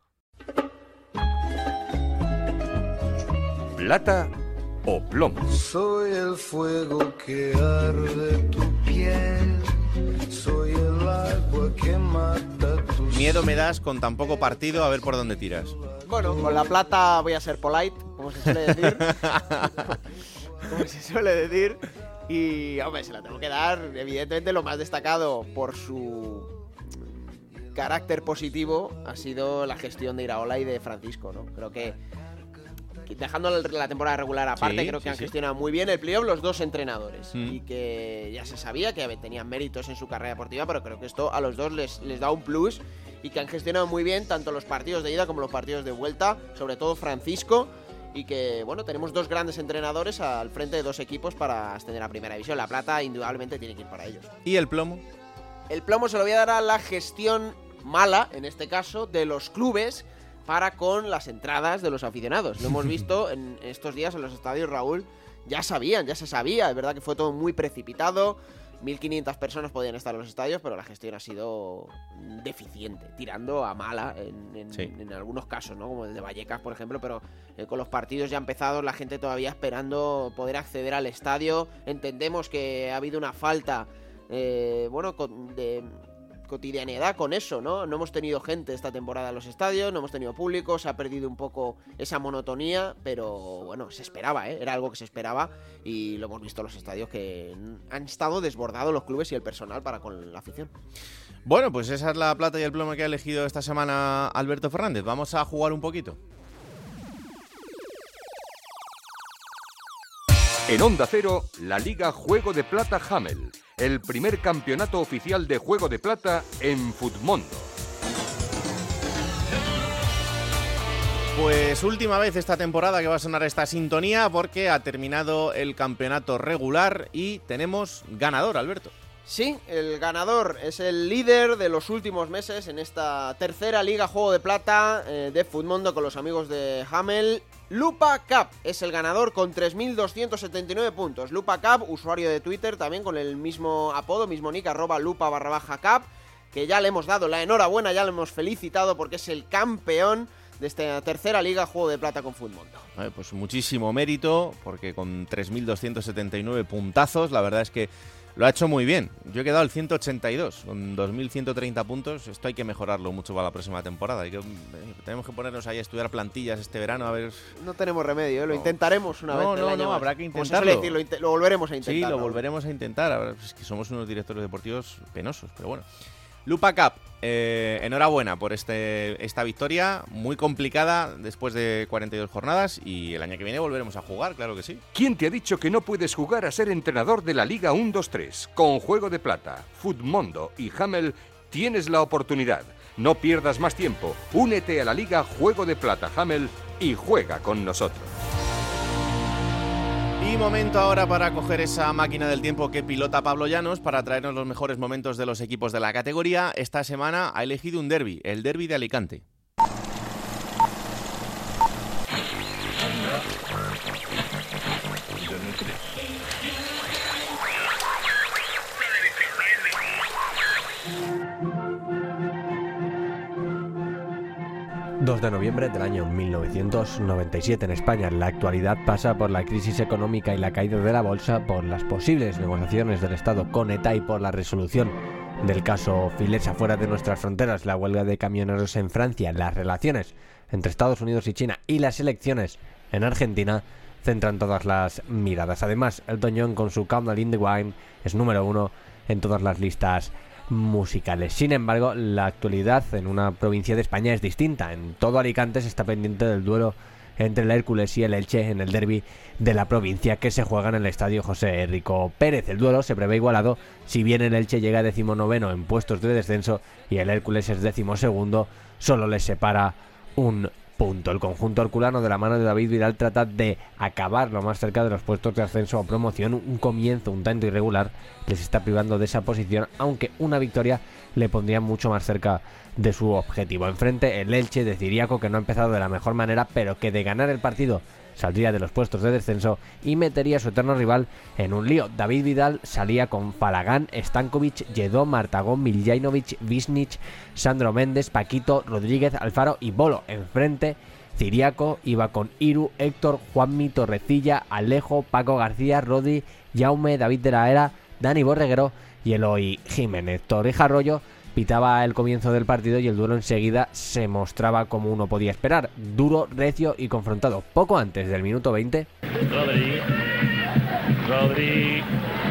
Plata o plomo. Soy el fuego que arde tu piel. Soy el agua que mata tus Miedo me das con tan poco partido a ver por dónde tiras. Bueno, con la plata voy a ser polite, como se suele decir. como se suele decir. Y, hombre, se la tengo que dar, evidentemente, lo más destacado por su carácter positivo ha sido la gestión de Iraola y de Francisco, ¿no? Creo que dejando la temporada regular aparte, Sí, creo que sí, han gestionado muy bien el playoff los dos entrenadores. Mm. Y que ya se sabía que tenían méritos en su carrera deportiva, pero creo que esto a los dos les, les da un plus y que han gestionado muy bien tanto los partidos de ida como los partidos de vuelta, sobre todo Francisco, y que, bueno, tenemos dos grandes entrenadores al frente de dos equipos para ascender a Primera División. La Plata indudablemente tiene que ir para ellos. ¿Y el plomo? El plomo se lo voy a dar a la gestión mala, en este caso, de los clubes para con las entradas de los aficionados. Lo hemos visto en estos días en los estadios, Raúl. Ya sabían, ya se sabía. Es verdad que fue todo muy precipitado. 1.500 personas podían estar en los estadios, pero la gestión ha sido deficiente, tirando a mala en, en- Sí. en algunos casos, ¿no? Como el de Vallecas, por ejemplo, pero eh, con los partidos ya empezados, la gente todavía esperando poder acceder al estadio. Entendemos que ha habido una falta, eh, bueno, con- de cotidianidad con eso, ¿no? No hemos tenido gente esta temporada en los estadios, no hemos tenido público, se ha perdido un poco esa monotonía, pero bueno, se esperaba, ¿eh? Era algo que se esperaba y lo hemos visto en los estadios que han estado desbordados los clubes y el personal para con la afición. Bueno, pues esa es la plata y el plomo que ha elegido esta semana Alberto Fernández. Vamos a jugar un poquito. En Onda Cero, la Liga Juego de Plata Hamel, el primer campeonato oficial de Juego de Plata en Futmundo. Pues última vez esta temporada que va a sonar esta sintonía porque ha terminado el campeonato regular y tenemos ganador, Alberto. Sí, el ganador es el líder de los últimos meses en esta tercera liga Juego de Plata eh, de Futmundo con los amigos de Hamel. Lupa Cup es el ganador con 3.279 puntos. Lupa Cup, usuario de Twitter también con el mismo apodo, mismo nick, arroba lupa barra baja cap, que ya le hemos dado la enhorabuena, ya le hemos felicitado porque es el campeón de esta tercera liga Juego de Plata con Futmundo. Eh, Pues muchísimo mérito porque con 3.279 puntazos, la verdad es que lo ha hecho muy bien. Yo he quedado el 182, con 2.130 puntos. Esto hay que mejorarlo mucho para la próxima temporada. Hay que, eh, tenemos que ponernos ahí a estudiar plantillas este verano a ver No tenemos remedio, ¿eh? lo intentaremos una No, vez. no, no, más. habrá que intentarlo. decir, lo, lo volveremos a intentar. Sí, lo volveremos a intentar. Es que somos unos directores deportivos penosos, pero bueno. Lupa Cup, eh, enhorabuena por este, esta victoria, muy complicada después de 42 jornadas y el año que viene volveremos a jugar, claro que sí. ¿Quién te ha dicho que no puedes jugar a ser entrenador de la Liga 1-2-3? Con Juego de Plata, Futmundo y Hamel tienes la oportunidad. No pierdas más tiempo. Únete a la Liga Juego de Plata Hamel y juega con nosotros. Y momento ahora para coger esa máquina del tiempo que pilota Pablo Llanos para traernos los mejores momentos de los equipos de la categoría. Esta semana ha elegido un derby, el derby de Alicante. ...2 de noviembre del año 1997 en España. La actualidad pasa por la crisis económica y la caída de la bolsa, por las posibles negociaciones del Estado con ETA y por la resolución del caso Filesa fuera de nuestras fronteras, la huelga de camioneros en Francia, las relaciones entre Estados Unidos y China y las elecciones en Argentina centran todas las miradas. Además, Elton John con su Countdown in the Wine es número uno en todas las listas musicales. Sin embargo, la actualidad en una provincia de España es distinta. En todo Alicante se está pendiente del duelo entre el Hércules y el Elche en el derby de la provincia que se juega en el estadio José Rico Pérez. El duelo se prevé igualado si bien el Elche llega decimonoveno en puestos de descenso y el Hércules es decimosegundo, solo les separa un punto. El conjunto herculano de la mano de David Vidal trata de acabar lo más cerca de los puestos de ascenso o promoción. Un comienzo un tanto irregular les está privando de esa posición, aunque una victoria le pondría mucho más cerca de su objetivo. Enfrente el Elche de Ciriaco que no ha empezado de la mejor manera, pero que de ganar el partido saldría de los puestos de descenso y metería a su eterno rival en un lío. David Vidal salía con Falagán, Stankovic, Lledó, Martagón, Miljanovic, Visnich, Sandro Méndez, Paquito, Rodríguez, Alfaro y Bolo. Enfrente, Ciriaco iba con Iru, Héctor, Juanmi, Torrecilla, Alejo, Paco García, Rodri, Jaume, David de la Era, Dani Borreguero y Eloy Jiménez. Torrija Arroyo pitaba el comienzo del partido y el duelo enseguida se mostraba como uno podía esperar, duro, recio y confrontado. Poco antes del minuto 20, Rodri. Rodri.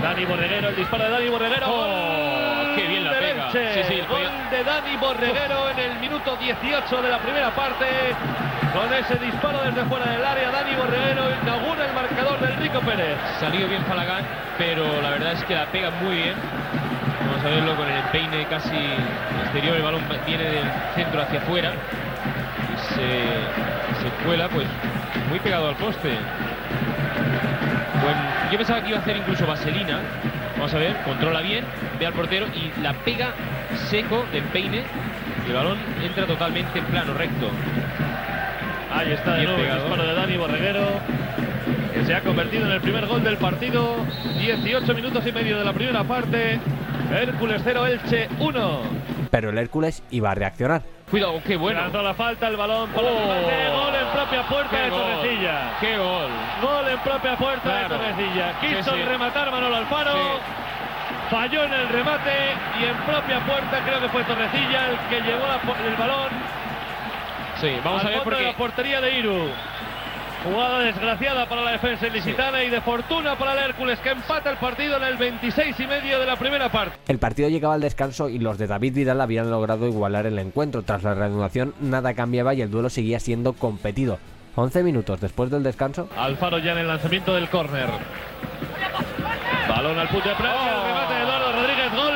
Dani Borreguero, el disparo de Dani Borreguero. ¡Oh! ¡Qué bien la Gol pega! Sí, sí, Gol podía- de Dani Borreguero en el minuto 18 de la primera parte. Con ese disparo desde fuera del área, Dani Borreguero inaugura el marcador del Rico Pérez. Salió bien Falagán, pero la verdad es que la pega muy bien. Vamos a verlo con el empeine casi exterior, el balón viene del centro hacia afuera y se, se cuela pues muy pegado al poste. Bueno, yo pensaba que iba a hacer incluso vaselina. Vamos a ver, controla bien, ve al portero y la pega seco del peine. Y el balón entra totalmente en plano, recto. Ahí está de nuevo el disparo de Dani Borreguero, que se ha convertido en el primer gol del partido. 18 minutos y medio de la primera parte. Hércules 0, Elche 1. Pero el Hércules iba a reaccionar. Cuidado, qué bueno. Lanzó la falta, el balón para. Gol en propia puerta Qué de gol. Torrecilla. ¡Qué gol! Gol en propia puerta Claro. de Torrecilla. Quiso sí. rematar Manolo Alfaro. Falló en el remate y en propia puerta creo que fue Torrecilla el que llevó el balón. Sí, vamos al a ver fondo porque de la portería de Iru. Jugada desgraciada para la defensa ilicitana y de fortuna para el Hércules que empata el partido en el 26 y medio de la primera parte. El partido llegaba al descanso y los de David Vidal habían logrado igualar el encuentro. Tras la reanudación nada cambiaba y el duelo seguía siendo competido. 11 minutos después del descanso, Alfaro ya en el lanzamiento del córner. Balón al punto de plancha, el remate de Eduardo Rodríguez, gol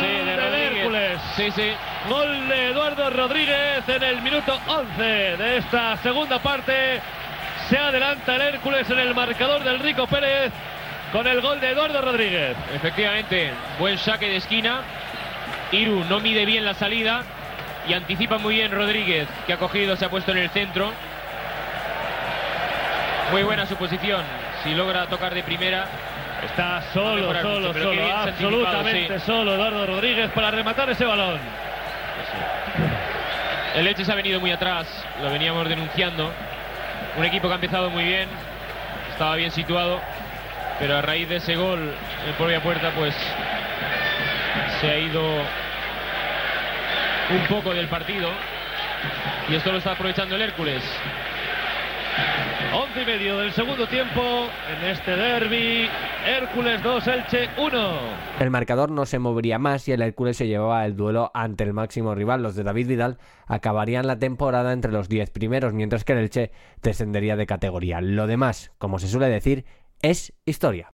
Sí, de del Rodríguez. Hércules. Sí, sí. Gol de Eduardo Rodríguez en el minuto 11 de esta segunda parte. Se adelanta el Hércules en el marcador del Rico Pérez con el gol de Eduardo Rodríguez. Efectivamente, buen saque de esquina. Iru no mide bien la salida y anticipa muy bien Rodríguez, que ha cogido, se ha puesto en el centro. Muy buena su posición. Si logra tocar de primera. Está solo, solo, mucho, solo, absolutamente sí. solo Eduardo Rodríguez para rematar ese balón. El Elche se ha venido muy atrás, lo veníamos denunciando. Un equipo que ha empezado muy bien, estaba bien situado, pero a raíz de ese gol en propia puerta, pues se ha ido un poco del partido. Y esto lo está aprovechando el Hércules. 11 y medio del segundo tiempo en este derby. Hércules 2, Elche 1. el marcador no se movería más y el Hércules se llevaba el duelo ante el máximo rival. Los de David Vidal acabarían la temporada entre los 10 primeros, mientras que el Elche descendería de categoría. Lo demás, como se suele decir, es historia.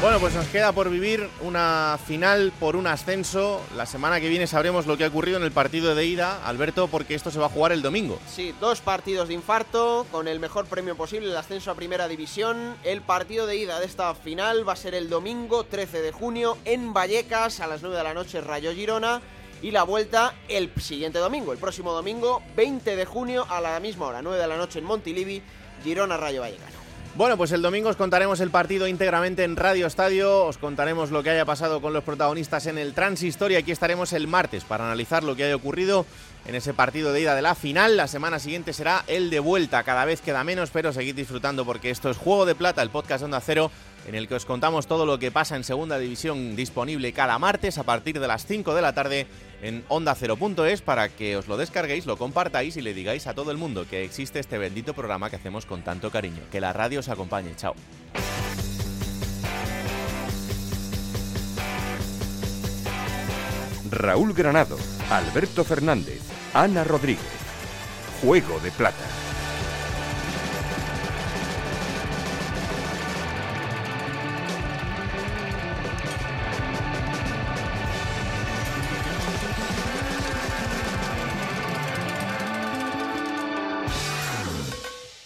Bueno, pues nos queda por vivir una final por un ascenso. La semana que viene sabremos lo que ha ocurrido en el partido de ida, Alberto, porque esto se va a jugar el domingo. Sí, dos partidos de infarto con el mejor premio posible, el ascenso a Primera División. El partido de ida de esta final va a ser el domingo 13 de junio en Vallecas a las 9 de la noche Rayo Girona y la vuelta el siguiente domingo, el próximo domingo 20 de junio a la misma hora, 9 de la noche en Montilivi, Girona Rayo Vallecano. Bueno, pues el domingo os contaremos el partido íntegramente en Radio Estadio, os contaremos lo que haya pasado con los protagonistas en el Transistor y aquí estaremos el martes para analizar lo que haya ocurrido en ese partido de ida de la final. La semana siguiente será el de vuelta, cada vez queda menos, pero seguid disfrutando porque esto es Juego de Plata, el podcast Onda Cero, en el que os contamos todo lo que pasa en Segunda División disponible cada martes a partir de las 5 de la tarde en ondacero.es para que os lo descarguéis, lo compartáis y le digáis a todo el mundo que existe este bendito programa que hacemos con tanto cariño. Que la radio os acompañe. Chao. Raúl Granado, Alberto Fernández, Ana Rodríguez. Juego de Plata.